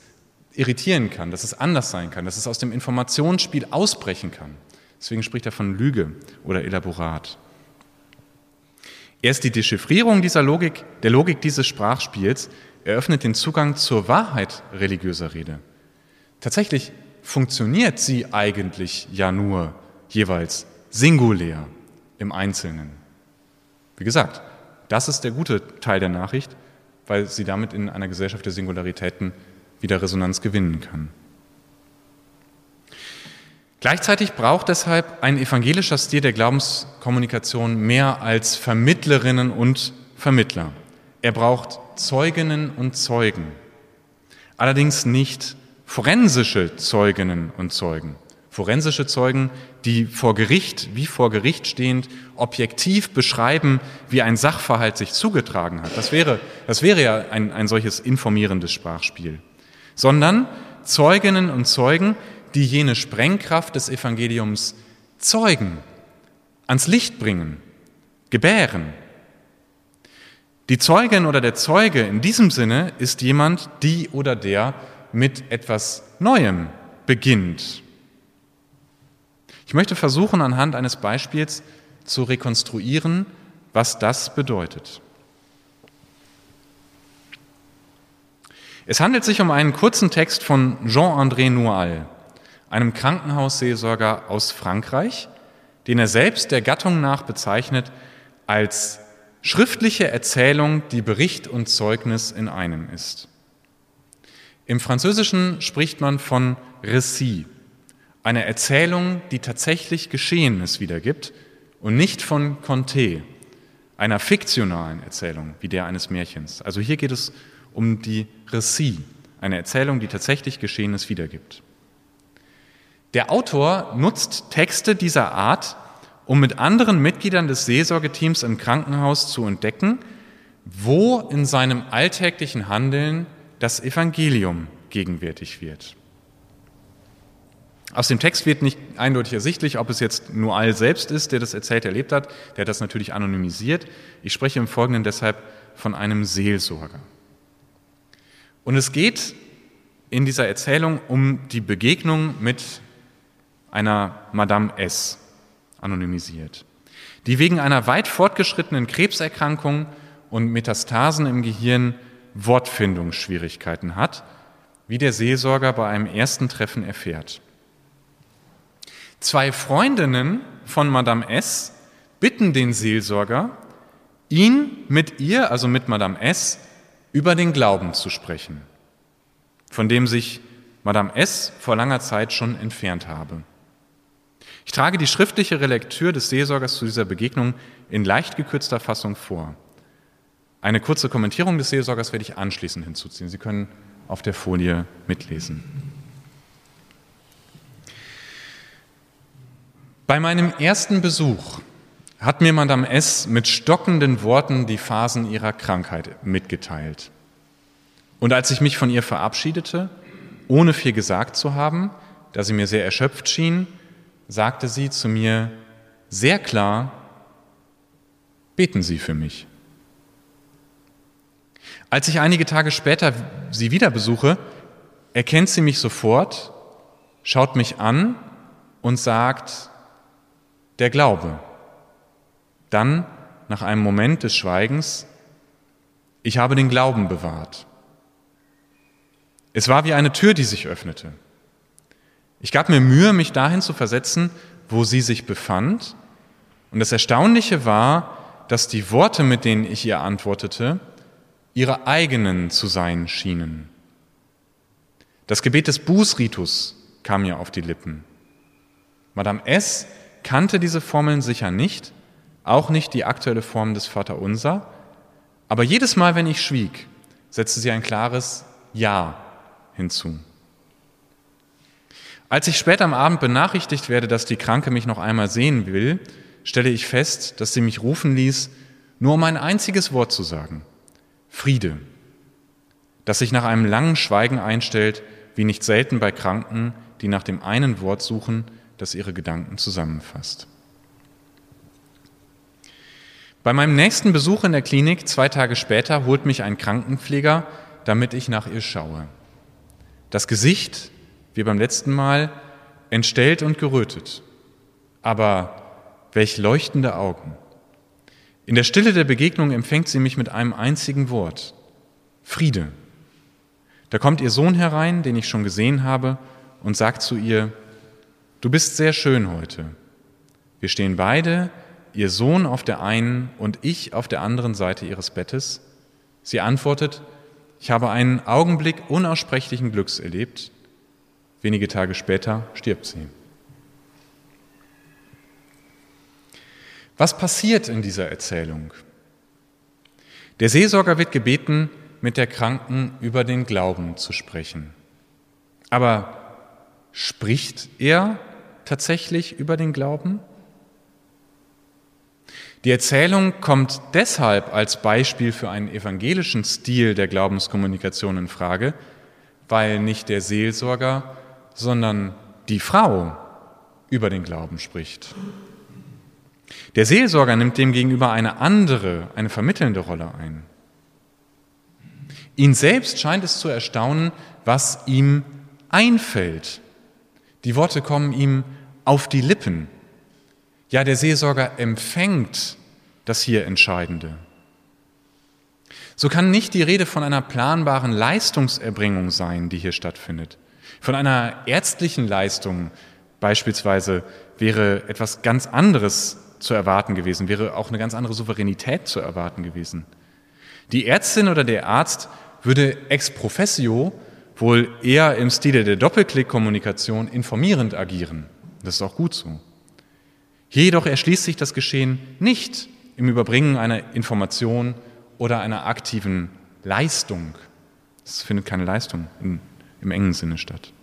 Speaker 2: irritieren kann, dass es anders sein kann, dass es aus dem Informationsspiel ausbrechen kann. Deswegen spricht er von Lüge oder Elaborat. Erst die Dechiffrierung dieser Logik, der Logik dieses Sprachspiels eröffnet den Zugang zur Wahrheit religiöser Rede. Tatsächlich funktioniert sie eigentlich ja nur jeweils singulär im Einzelnen. Wie gesagt, das ist der gute Teil der Nachricht, weil sie damit in einer Gesellschaft der Singularitäten wieder Resonanz gewinnen kann. Gleichzeitig braucht deshalb ein evangelischer Stil der Glaubenskommunikation mehr als Vermittlerinnen und Vermittler. Er braucht Zeuginnen und Zeugen. Allerdings nicht forensische Zeuginnen und Zeugen. Forensische Zeugen, die vor Gericht, wie vor Gericht stehend, objektiv beschreiben, wie ein Sachverhalt sich zugetragen hat. Das wäre, das wäre ja ein, ein solches informierendes Sprachspiel sondern Zeuginnen und Zeugen, die jene Sprengkraft des Evangeliums zeugen, ans Licht bringen, gebären. Die Zeugin oder der Zeuge in diesem Sinne ist jemand, die oder der mit etwas Neuem beginnt. Ich möchte versuchen, anhand eines Beispiels zu rekonstruieren, was das bedeutet. Es handelt sich um einen kurzen Text von Jean-André Noal, einem Krankenhausseelsorger aus Frankreich, den er selbst der Gattung nach bezeichnet als schriftliche Erzählung, die Bericht und Zeugnis in einem ist. Im Französischen spricht man von Récit, einer Erzählung, die tatsächlich Geschehenes wiedergibt und nicht von Conté, einer fiktionalen Erzählung wie der eines Märchens. Also hier geht es um die Récit, eine Erzählung, die tatsächlich Geschehenes wiedergibt. Der Autor nutzt Texte dieser Art, um mit anderen Mitgliedern des Seelsorgeteams im Krankenhaus zu entdecken, wo in seinem alltäglichen Handeln das Evangelium gegenwärtig wird. Aus dem Text wird nicht eindeutig ersichtlich, ob es jetzt Noal selbst ist, der das erzählt erlebt hat. Der hat das natürlich anonymisiert. Ich spreche im Folgenden deshalb von einem Seelsorger. Und es geht in dieser Erzählung um die Begegnung mit einer Madame S, anonymisiert, die wegen einer weit fortgeschrittenen Krebserkrankung und Metastasen im Gehirn Wortfindungsschwierigkeiten hat, wie der Seelsorger bei einem ersten Treffen erfährt. Zwei Freundinnen von Madame S bitten den Seelsorger, ihn mit ihr, also mit Madame S, über den Glauben zu sprechen, von dem sich Madame S vor langer Zeit schon entfernt habe. Ich trage die schriftliche Relektür des Seelsorgers zu dieser Begegnung in leicht gekürzter Fassung vor. Eine kurze Kommentierung des Seelsorgers werde ich anschließend hinzuziehen. Sie können auf der Folie mitlesen. Bei meinem ersten Besuch hat mir Madame S. mit stockenden Worten die Phasen ihrer Krankheit mitgeteilt. Und als ich mich von ihr verabschiedete, ohne viel gesagt zu haben, da sie mir sehr erschöpft schien, sagte sie zu mir sehr klar, beten Sie für mich. Als ich einige Tage später sie wieder besuche, erkennt sie mich sofort, schaut mich an und sagt, der Glaube. Dann, nach einem Moment des Schweigens, ich habe den Glauben bewahrt. Es war wie eine Tür, die sich öffnete. Ich gab mir Mühe, mich dahin zu versetzen, wo sie sich befand. Und das Erstaunliche war, dass die Worte, mit denen ich ihr antwortete, ihre eigenen zu sein schienen. Das Gebet des Bußritus kam mir auf die Lippen. Madame S kannte diese Formeln sicher nicht, auch nicht die aktuelle Form des Vaterunser, aber jedes Mal, wenn ich schwieg, setzte sie ein klares Ja hinzu. Als ich später am Abend benachrichtigt werde, dass die Kranke mich noch einmal sehen will, stelle ich fest, dass sie mich rufen ließ, nur um ein einziges Wort zu sagen. Friede. Das sich nach einem langen Schweigen einstellt, wie nicht selten bei Kranken, die nach dem einen Wort suchen, das ihre Gedanken zusammenfasst. Bei meinem nächsten Besuch in der Klinik, zwei Tage später, holt mich ein Krankenpfleger, damit ich nach ihr schaue. Das Gesicht, wie beim letzten Mal, entstellt und gerötet. Aber welch leuchtende Augen. In der Stille der Begegnung empfängt sie mich mit einem einzigen Wort. Friede. Da kommt ihr Sohn herein, den ich schon gesehen habe, und sagt zu ihr, Du bist sehr schön heute. Wir stehen beide, ihr Sohn auf der einen und ich auf der anderen Seite ihres Bettes. Sie antwortet, ich habe einen Augenblick unaussprechlichen Glücks erlebt. Wenige Tage später stirbt sie. Was passiert in dieser Erzählung? Der Seelsorger wird gebeten, mit der Kranken über den Glauben zu sprechen. Aber spricht er tatsächlich über den Glauben? Die Erzählung kommt deshalb als Beispiel für einen evangelischen Stil der Glaubenskommunikation in Frage, weil nicht der Seelsorger, sondern die Frau über den Glauben spricht. Der Seelsorger nimmt demgegenüber eine andere, eine vermittelnde Rolle ein. Ihn selbst scheint es zu erstaunen, was ihm einfällt, die Worte kommen ihm auf die Lippen. Ja, der Seelsorger empfängt das hier Entscheidende. So kann nicht die Rede von einer planbaren Leistungserbringung sein, die hier stattfindet. Von einer ärztlichen Leistung beispielsweise wäre etwas ganz anderes zu erwarten gewesen, wäre auch eine ganz andere Souveränität zu erwarten gewesen. Die Ärztin oder der Arzt würde ex professio wohl eher im Stile der Doppelklick-Kommunikation informierend agieren. Das ist auch gut so. Jedoch erschließt sich das Geschehen nicht im Überbringen einer Information oder einer aktiven Leistung. Es findet keine Leistung in, im engen Sinne statt.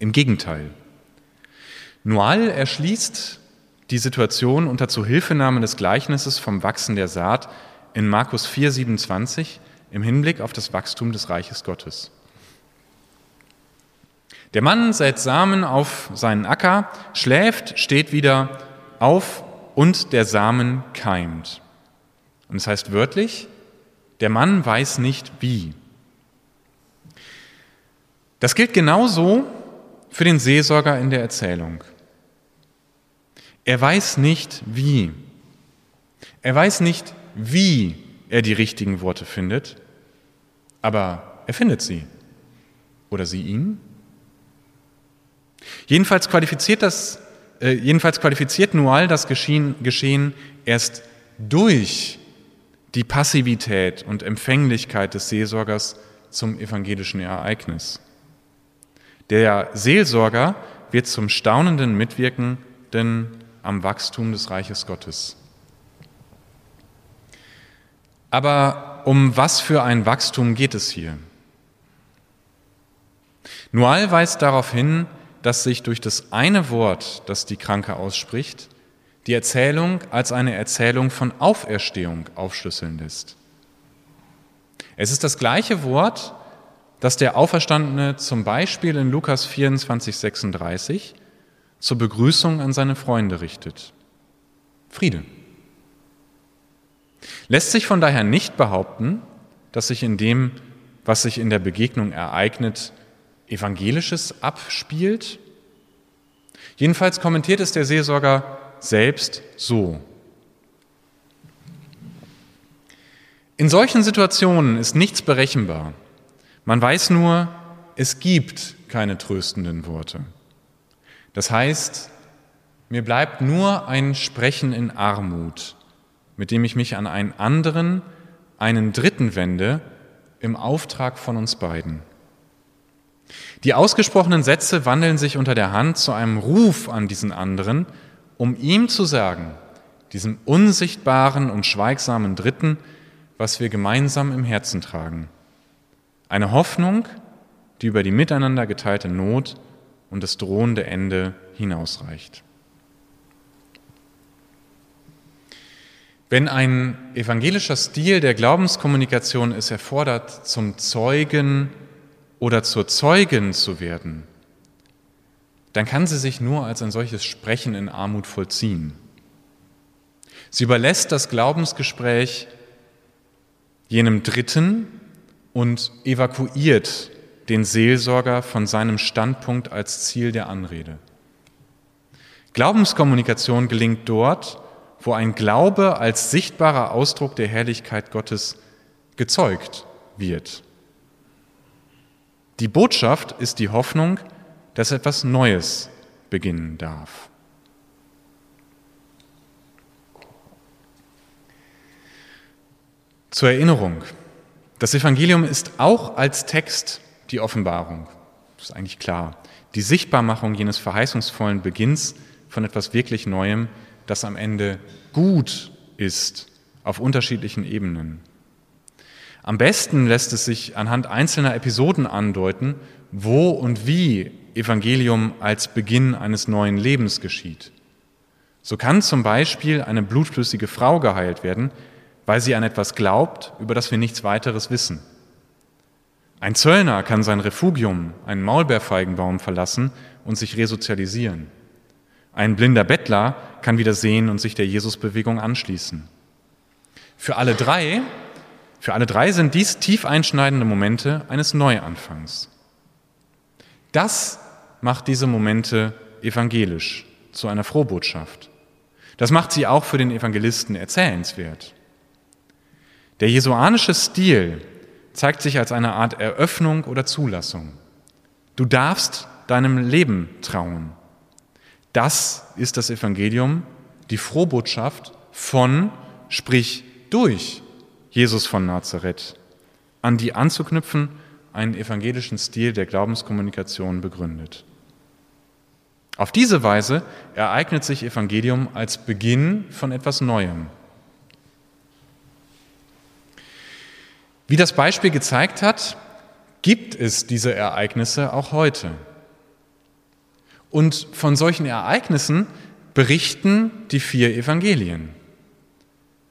Speaker 2: Im Gegenteil. Noal erschließt die Situation unter Zuhilfenahme des Gleichnisses vom Wachsen der Saat in Markus 4, 27 im Hinblick auf das Wachstum des Reiches Gottes. Der Mann sät Samen auf seinen Acker, schläft, steht wieder auf und der Samen keimt. Und es das heißt wörtlich, der Mann weiß nicht wie. Das gilt genauso für den Seelsorger in der Erzählung. Er weiß nicht wie. Er weiß nicht, wie er die richtigen Worte findet, aber er findet sie. Oder sie ihn? Jedenfalls qualifiziert, das, äh, jedenfalls qualifiziert Noal das Geschehen, Geschehen erst durch die Passivität und Empfänglichkeit des Seelsorgers zum evangelischen Ereignis. Der Seelsorger wird zum staunenden Mitwirkenden am Wachstum des Reiches Gottes. Aber um was für ein Wachstum geht es hier? Noal weist darauf hin, dass sich durch das eine Wort, das die Kranke ausspricht, die Erzählung als eine Erzählung von Auferstehung aufschlüsseln lässt. Es ist das gleiche Wort, das der Auferstandene zum Beispiel in Lukas 24, 36 zur Begrüßung an seine Freunde richtet. Friede. Lässt sich von daher nicht behaupten, dass sich in dem, was sich in der Begegnung ereignet, evangelisches abspielt? Jedenfalls kommentiert es der Seelsorger selbst so. In solchen Situationen ist nichts berechenbar. Man weiß nur, es gibt keine tröstenden Worte. Das heißt, mir bleibt nur ein Sprechen in Armut, mit dem ich mich an einen anderen, einen Dritten wende, im Auftrag von uns beiden. Die ausgesprochenen Sätze wandeln sich unter der Hand zu einem Ruf an diesen anderen, um ihm zu sagen, diesem unsichtbaren und schweigsamen Dritten, was wir gemeinsam im Herzen tragen. Eine Hoffnung, die über die miteinander geteilte Not und das drohende Ende hinausreicht. Wenn ein evangelischer Stil der Glaubenskommunikation es erfordert, zum Zeugen oder zur Zeugin zu werden, dann kann sie sich nur als ein solches Sprechen in Armut vollziehen. Sie überlässt das Glaubensgespräch jenem Dritten und evakuiert den Seelsorger von seinem Standpunkt als Ziel der Anrede. Glaubenskommunikation gelingt dort, wo ein Glaube als sichtbarer Ausdruck der Herrlichkeit Gottes gezeugt wird. Die Botschaft ist die Hoffnung, dass etwas Neues beginnen darf. Zur Erinnerung, das Evangelium ist auch als Text die Offenbarung. Das ist eigentlich klar. Die Sichtbarmachung jenes verheißungsvollen Beginns von etwas wirklich Neuem, das am Ende gut ist auf unterschiedlichen Ebenen. Am besten lässt es sich anhand einzelner Episoden andeuten, wo und wie Evangelium als Beginn eines neuen Lebens geschieht. So kann zum Beispiel eine blutflüssige Frau geheilt werden, weil sie an etwas glaubt, über das wir nichts weiteres wissen. Ein Zöllner kann sein Refugium, einen Maulbeerfeigenbaum, verlassen und sich resozialisieren. Ein blinder Bettler kann wieder sehen und sich der Jesusbewegung anschließen. Für alle drei, für alle drei sind dies tief einschneidende Momente eines Neuanfangs. Das macht diese Momente evangelisch, zu einer Frohbotschaft. Das macht sie auch für den Evangelisten erzählenswert. Der jesuanische Stil zeigt sich als eine Art Eröffnung oder Zulassung. Du darfst deinem Leben trauen. Das ist das Evangelium, die Frohbotschaft von, sprich durch Jesus von Nazareth, an die anzuknüpfen einen evangelischen Stil der Glaubenskommunikation begründet. Auf diese Weise ereignet sich Evangelium als Beginn von etwas Neuem, Wie das Beispiel gezeigt hat, gibt es diese Ereignisse auch heute. Und von solchen Ereignissen berichten die vier Evangelien.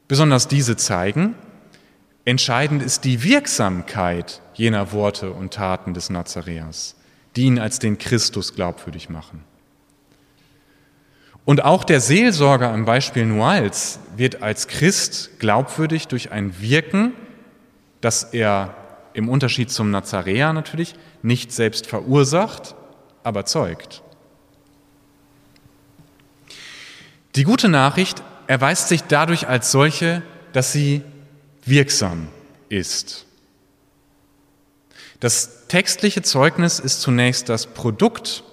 Speaker 2: Besonders diese zeigen, entscheidend ist die Wirksamkeit jener Worte und Taten des Nazareas, die ihn als den Christus glaubwürdig machen. Und auch der Seelsorger am Beispiel Nuals wird als Christ glaubwürdig durch ein Wirken, das er im Unterschied zum Nazaräer natürlich nicht selbst verursacht, aber zeugt. Die gute Nachricht erweist sich dadurch als solche, dass sie wirksam ist. Das textliche Zeugnis ist zunächst das Produkt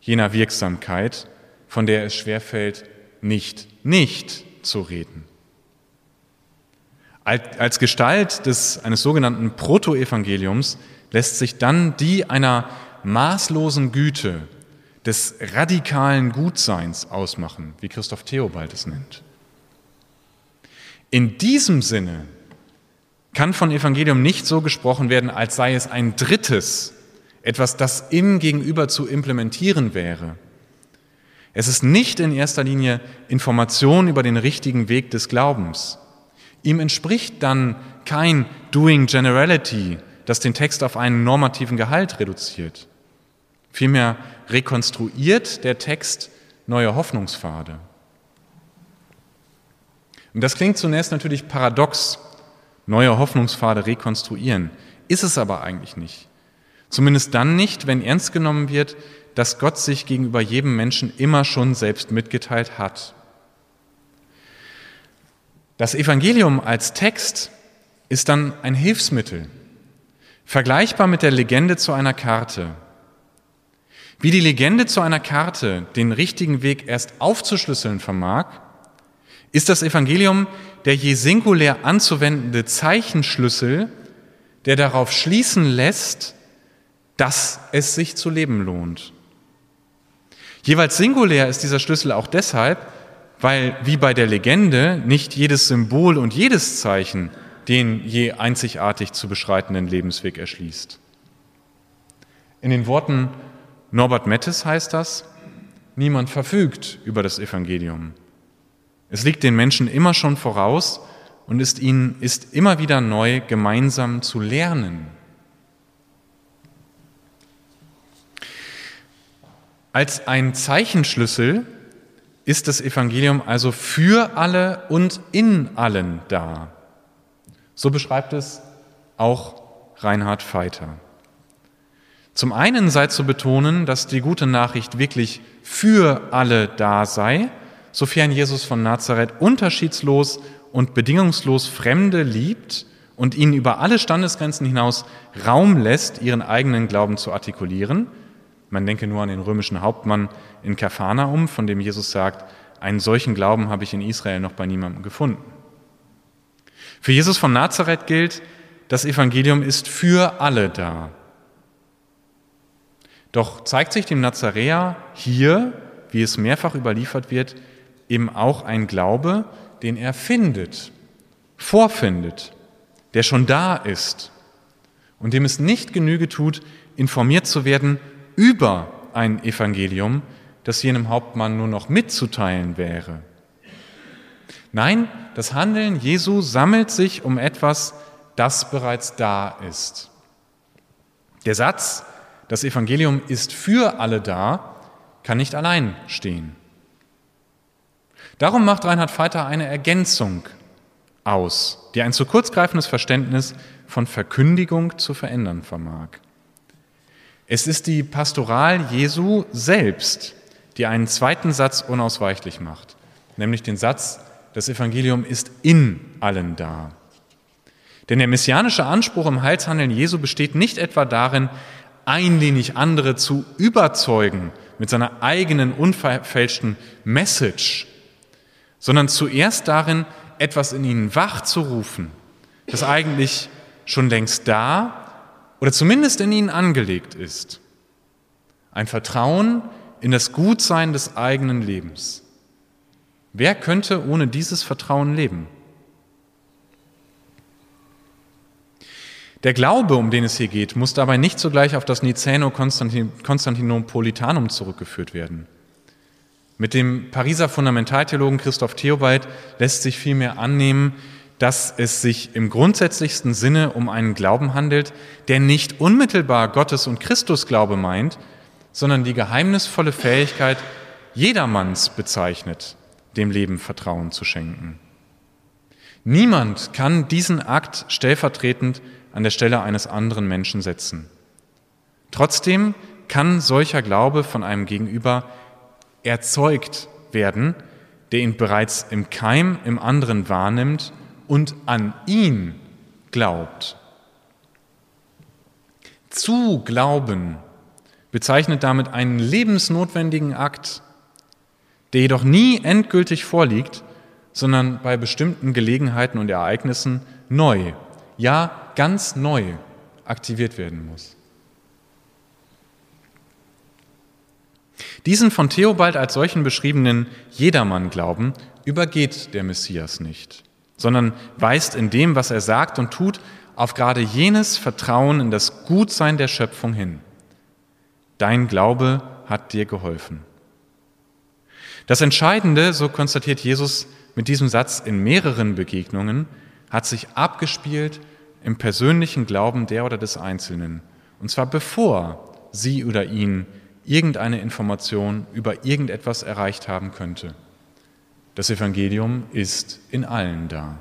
Speaker 2: jener Wirksamkeit, von der es schwerfällt, nicht nicht zu reden. Als Gestalt des, eines sogenannten Protoevangeliums lässt sich dann die einer maßlosen Güte, des radikalen Gutseins ausmachen, wie Christoph Theobald es nennt. In diesem Sinne kann von Evangelium nicht so gesprochen werden, als sei es ein drittes, etwas, das im Gegenüber zu implementieren wäre. Es ist nicht in erster Linie Information über den richtigen Weg des Glaubens. Ihm entspricht dann kein Doing Generality, das den Text auf einen normativen Gehalt reduziert. Vielmehr rekonstruiert der Text neue Hoffnungspfade. Und das klingt zunächst natürlich paradox, neue Hoffnungspfade rekonstruieren. Ist es aber eigentlich nicht. Zumindest dann nicht, wenn ernst genommen wird, dass Gott sich gegenüber jedem Menschen immer schon selbst mitgeteilt hat. Das Evangelium als Text ist dann ein Hilfsmittel, vergleichbar mit der Legende zu einer Karte. Wie die Legende zu einer Karte den richtigen Weg erst aufzuschlüsseln vermag, ist das Evangelium der je singulär anzuwendende Zeichenschlüssel, der darauf schließen lässt, dass es sich zu leben lohnt. Jeweils singulär ist dieser Schlüssel auch deshalb, weil wie bei der Legende nicht jedes Symbol und jedes Zeichen den je einzigartig zu beschreitenden Lebensweg erschließt. In den Worten Norbert Mettes heißt das, niemand verfügt über das Evangelium. Es liegt den Menschen immer schon voraus und ist ihnen ist immer wieder neu gemeinsam zu lernen. Als ein Zeichenschlüssel ist das Evangelium also für alle und in allen da. So beschreibt es auch Reinhard Feiter. Zum einen sei zu betonen, dass die gute Nachricht wirklich für alle da sei, sofern Jesus von Nazareth unterschiedslos und bedingungslos Fremde liebt und ihnen über alle Standesgrenzen hinaus Raum lässt, ihren eigenen Glauben zu artikulieren, man denke nur an den römischen Hauptmann in Kapharnaum, von dem Jesus sagt, einen solchen Glauben habe ich in Israel noch bei niemandem gefunden. Für Jesus von Nazareth gilt, das Evangelium ist für alle da. Doch zeigt sich dem Nazaräer hier, wie es mehrfach überliefert wird, eben auch ein Glaube, den er findet, vorfindet, der schon da ist und dem es nicht Genüge tut, informiert zu werden über ein Evangelium, das jenem Hauptmann nur noch mitzuteilen wäre. Nein, das Handeln Jesu sammelt sich um etwas, das bereits da ist. Der Satz, das Evangelium ist für alle da, kann nicht allein stehen. Darum macht Reinhard Feiter eine Ergänzung aus, die ein zu kurz greifendes Verständnis von Verkündigung zu verändern vermag. Es ist die Pastoral Jesu selbst, die einen zweiten Satz unausweichlich macht, nämlich den Satz, das Evangelium ist in allen da. Denn der messianische Anspruch im Heilshandeln Jesu besteht nicht etwa darin, einlinig andere zu überzeugen mit seiner eigenen unverfälschten Message, sondern zuerst darin, etwas in ihnen wach zu rufen, das eigentlich schon längst da oder zumindest in ihnen angelegt ist. Ein Vertrauen in das Gutsein des eigenen Lebens. Wer könnte ohne dieses Vertrauen leben? Der Glaube, um den es hier geht, muss dabei nicht sogleich auf das Nicäno-Konstantinopolitanum zurückgeführt werden. Mit dem Pariser Fundamentaltheologen Christoph Theobald lässt sich vielmehr annehmen, dass es sich im grundsätzlichsten Sinne um einen Glauben handelt, der nicht unmittelbar Gottes und Christusglaube meint, sondern die geheimnisvolle Fähigkeit jedermanns bezeichnet, dem Leben Vertrauen zu schenken. Niemand kann diesen Akt stellvertretend an der Stelle eines anderen Menschen setzen. Trotzdem kann solcher Glaube von einem Gegenüber erzeugt werden, der ihn bereits im Keim im anderen wahrnimmt und an ihn glaubt. Zu glauben bezeichnet damit einen lebensnotwendigen Akt, der jedoch nie endgültig vorliegt, sondern bei bestimmten Gelegenheiten und Ereignissen neu, ja ganz neu aktiviert werden muss. Diesen von Theobald als solchen beschriebenen Jedermann-Glauben übergeht der Messias nicht, sondern weist in dem, was er sagt und tut, auf gerade jenes Vertrauen in das Gutsein der Schöpfung hin. Dein Glaube hat dir geholfen. Das Entscheidende, so konstatiert Jesus mit diesem Satz in mehreren Begegnungen, hat sich abgespielt im persönlichen Glauben der oder des Einzelnen. Und zwar bevor sie oder ihn irgendeine Information über irgendetwas erreicht haben könnte. Das Evangelium ist in allen da.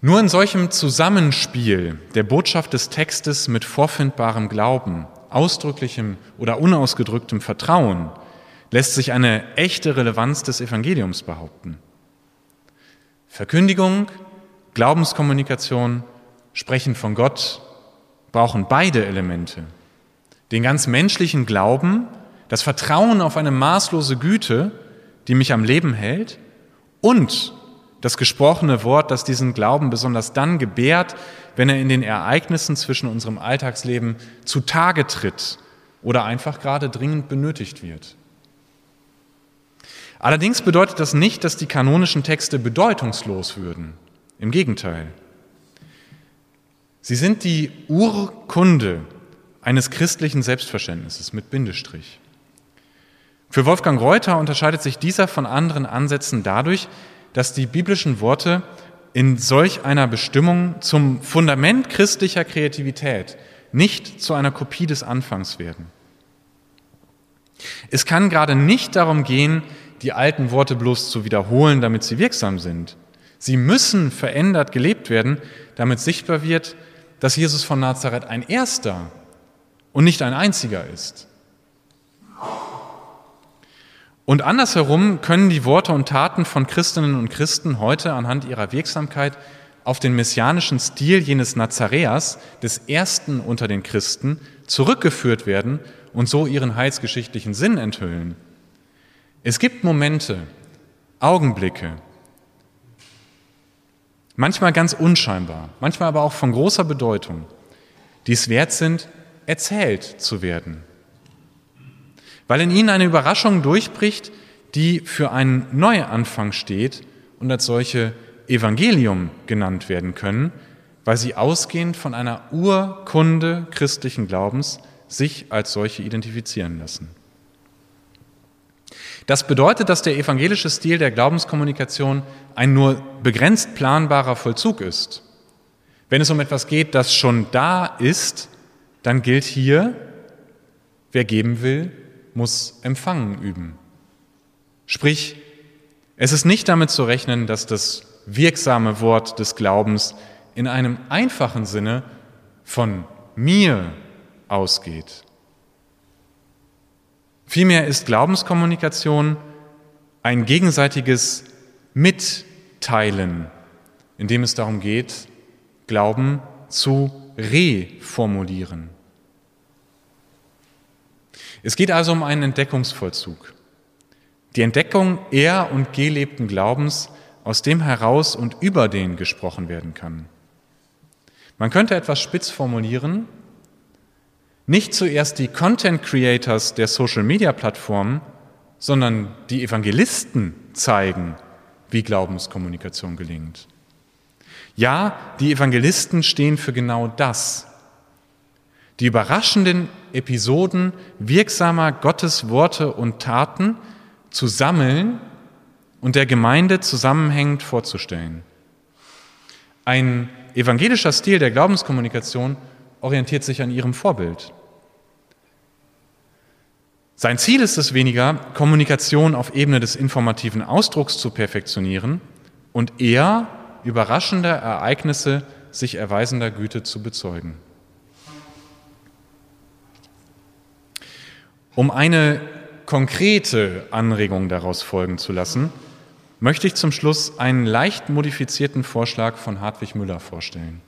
Speaker 2: Nur in solchem Zusammenspiel der Botschaft des Textes mit vorfindbarem Glauben, ausdrücklichem oder unausgedrücktem Vertrauen lässt sich eine echte Relevanz des Evangeliums behaupten. Verkündigung, Glaubenskommunikation, Sprechen von Gott brauchen beide Elemente. Den ganz menschlichen Glauben, das Vertrauen auf eine maßlose Güte, die mich am Leben hält, und das gesprochene Wort, das diesen Glauben besonders dann gebärt, wenn er in den Ereignissen zwischen unserem Alltagsleben zutage tritt oder einfach gerade dringend benötigt wird. Allerdings bedeutet das nicht, dass die kanonischen Texte bedeutungslos würden. Im Gegenteil. Sie sind die Urkunde eines christlichen Selbstverständnisses mit Bindestrich. Für Wolfgang Reuter unterscheidet sich dieser von anderen Ansätzen dadurch, dass die biblischen Worte in solch einer Bestimmung zum Fundament christlicher Kreativität, nicht zu einer Kopie des Anfangs werden. Es kann gerade nicht darum gehen, die alten Worte bloß zu wiederholen, damit sie wirksam sind. Sie müssen verändert gelebt werden, damit sichtbar wird, dass Jesus von Nazareth ein erster und nicht ein einziger ist. Und andersherum können die Worte und Taten von Christinnen und Christen heute anhand ihrer Wirksamkeit auf den messianischen Stil jenes Nazareas, des ersten unter den Christen, zurückgeführt werden und so ihren heilsgeschichtlichen Sinn enthüllen. Es gibt Momente, Augenblicke, manchmal ganz unscheinbar, manchmal aber auch von großer Bedeutung, die es wert sind, erzählt zu werden. Weil in ihnen eine Überraschung durchbricht, die für einen Neuanfang steht und als solche Evangelium genannt werden können, weil sie ausgehend von einer Urkunde christlichen Glaubens sich als solche identifizieren lassen. Das bedeutet, dass der evangelische Stil der Glaubenskommunikation ein nur begrenzt planbarer Vollzug ist. Wenn es um etwas geht, das schon da ist, dann gilt hier, wer geben will, muss empfangen üben. Sprich, es ist nicht damit zu rechnen, dass das wirksame Wort des Glaubens in einem einfachen Sinne von mir ausgeht. Vielmehr ist Glaubenskommunikation ein gegenseitiges Mitteilen, in dem es darum geht, Glauben zu reformulieren. Es geht also um einen Entdeckungsvollzug. Die Entdeckung er- und gelebten Glaubens, aus dem heraus und über den gesprochen werden kann. Man könnte etwas spitz formulieren, nicht zuerst die Content Creators der Social-Media-Plattformen, sondern die Evangelisten zeigen, wie Glaubenskommunikation gelingt. Ja, die Evangelisten stehen für genau das. Die überraschenden Episoden wirksamer Gottes Worte und Taten zu sammeln und der Gemeinde zusammenhängend vorzustellen. Ein evangelischer Stil der Glaubenskommunikation orientiert sich an ihrem Vorbild. Sein Ziel ist es weniger, Kommunikation auf Ebene des informativen Ausdrucks zu perfektionieren und eher überraschende Ereignisse sich erweisender Güte zu bezeugen. Um eine konkrete Anregung daraus folgen zu lassen, möchte ich zum Schluss einen leicht modifizierten Vorschlag von Hartwig Müller vorstellen.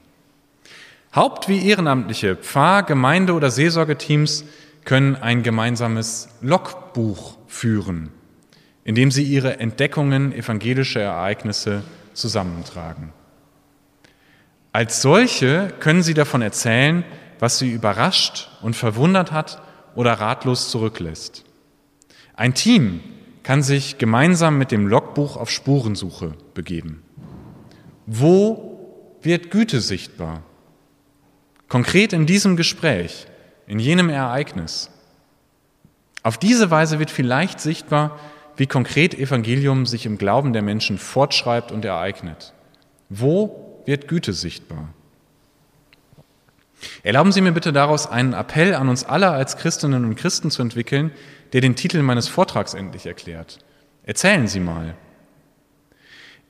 Speaker 2: Haupt- wie ehrenamtliche Pfarr-, Gemeinde- oder Seelsorgeteams können ein gemeinsames Logbuch führen, in dem sie ihre Entdeckungen evangelischer Ereignisse zusammentragen. Als solche können sie davon erzählen, was sie überrascht und verwundert hat oder ratlos zurücklässt. Ein Team kann sich gemeinsam mit dem Logbuch auf Spurensuche begeben. Wo wird Güte sichtbar? Konkret in diesem Gespräch in jenem Ereignis. Auf diese Weise wird vielleicht sichtbar, wie konkret Evangelium sich im Glauben der Menschen fortschreibt und ereignet. Wo wird Güte sichtbar? Erlauben Sie mir bitte daraus einen Appell an uns alle als Christinnen und Christen zu entwickeln, der den Titel meines Vortrags endlich erklärt. Erzählen Sie mal.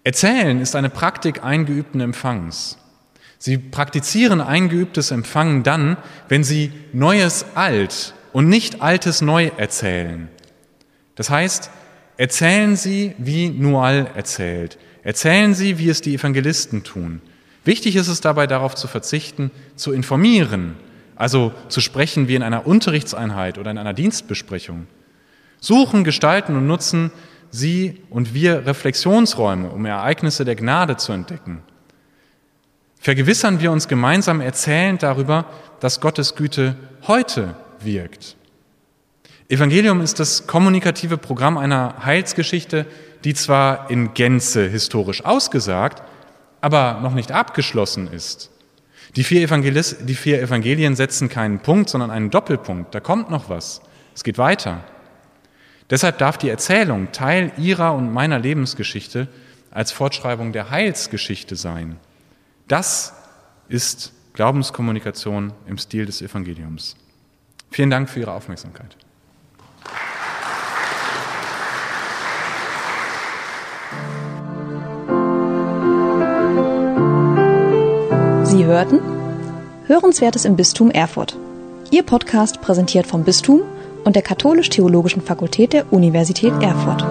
Speaker 2: Erzählen ist eine Praktik eingeübten Empfangs. Sie praktizieren eingeübtes Empfangen dann, wenn sie Neues alt und nicht Altes neu erzählen. Das heißt, erzählen Sie, wie Nual erzählt. Erzählen Sie, wie es die Evangelisten tun. Wichtig ist es dabei, darauf zu verzichten, zu informieren, also zu sprechen wie in einer Unterrichtseinheit oder in einer Dienstbesprechung. Suchen, gestalten und nutzen Sie und wir Reflexionsräume, um Ereignisse der Gnade zu entdecken. Vergewissern wir uns gemeinsam erzählend darüber, dass Gottes Güte heute wirkt. Evangelium ist das kommunikative Programm einer Heilsgeschichte, die zwar in Gänze historisch ausgesagt, aber noch nicht abgeschlossen ist. Die vier, die vier, Evangelien setzen keinen Punkt, sondern einen Doppelpunkt. Da kommt noch was. Es geht weiter. Deshalb darf die Erzählung Teil ihrer und meiner Lebensgeschichte als Fortschreibung der Heilsgeschichte sein. Das ist Glaubenskommunikation im Stil des Evangeliums. Vielen Dank für Ihre Aufmerksamkeit.
Speaker 1: Sie hörten Hörenswertes im Bistum Erfurt. Ihr Podcast präsentiert vom Bistum und der Katholisch-Theologischen Fakultät der Universität Erfurt.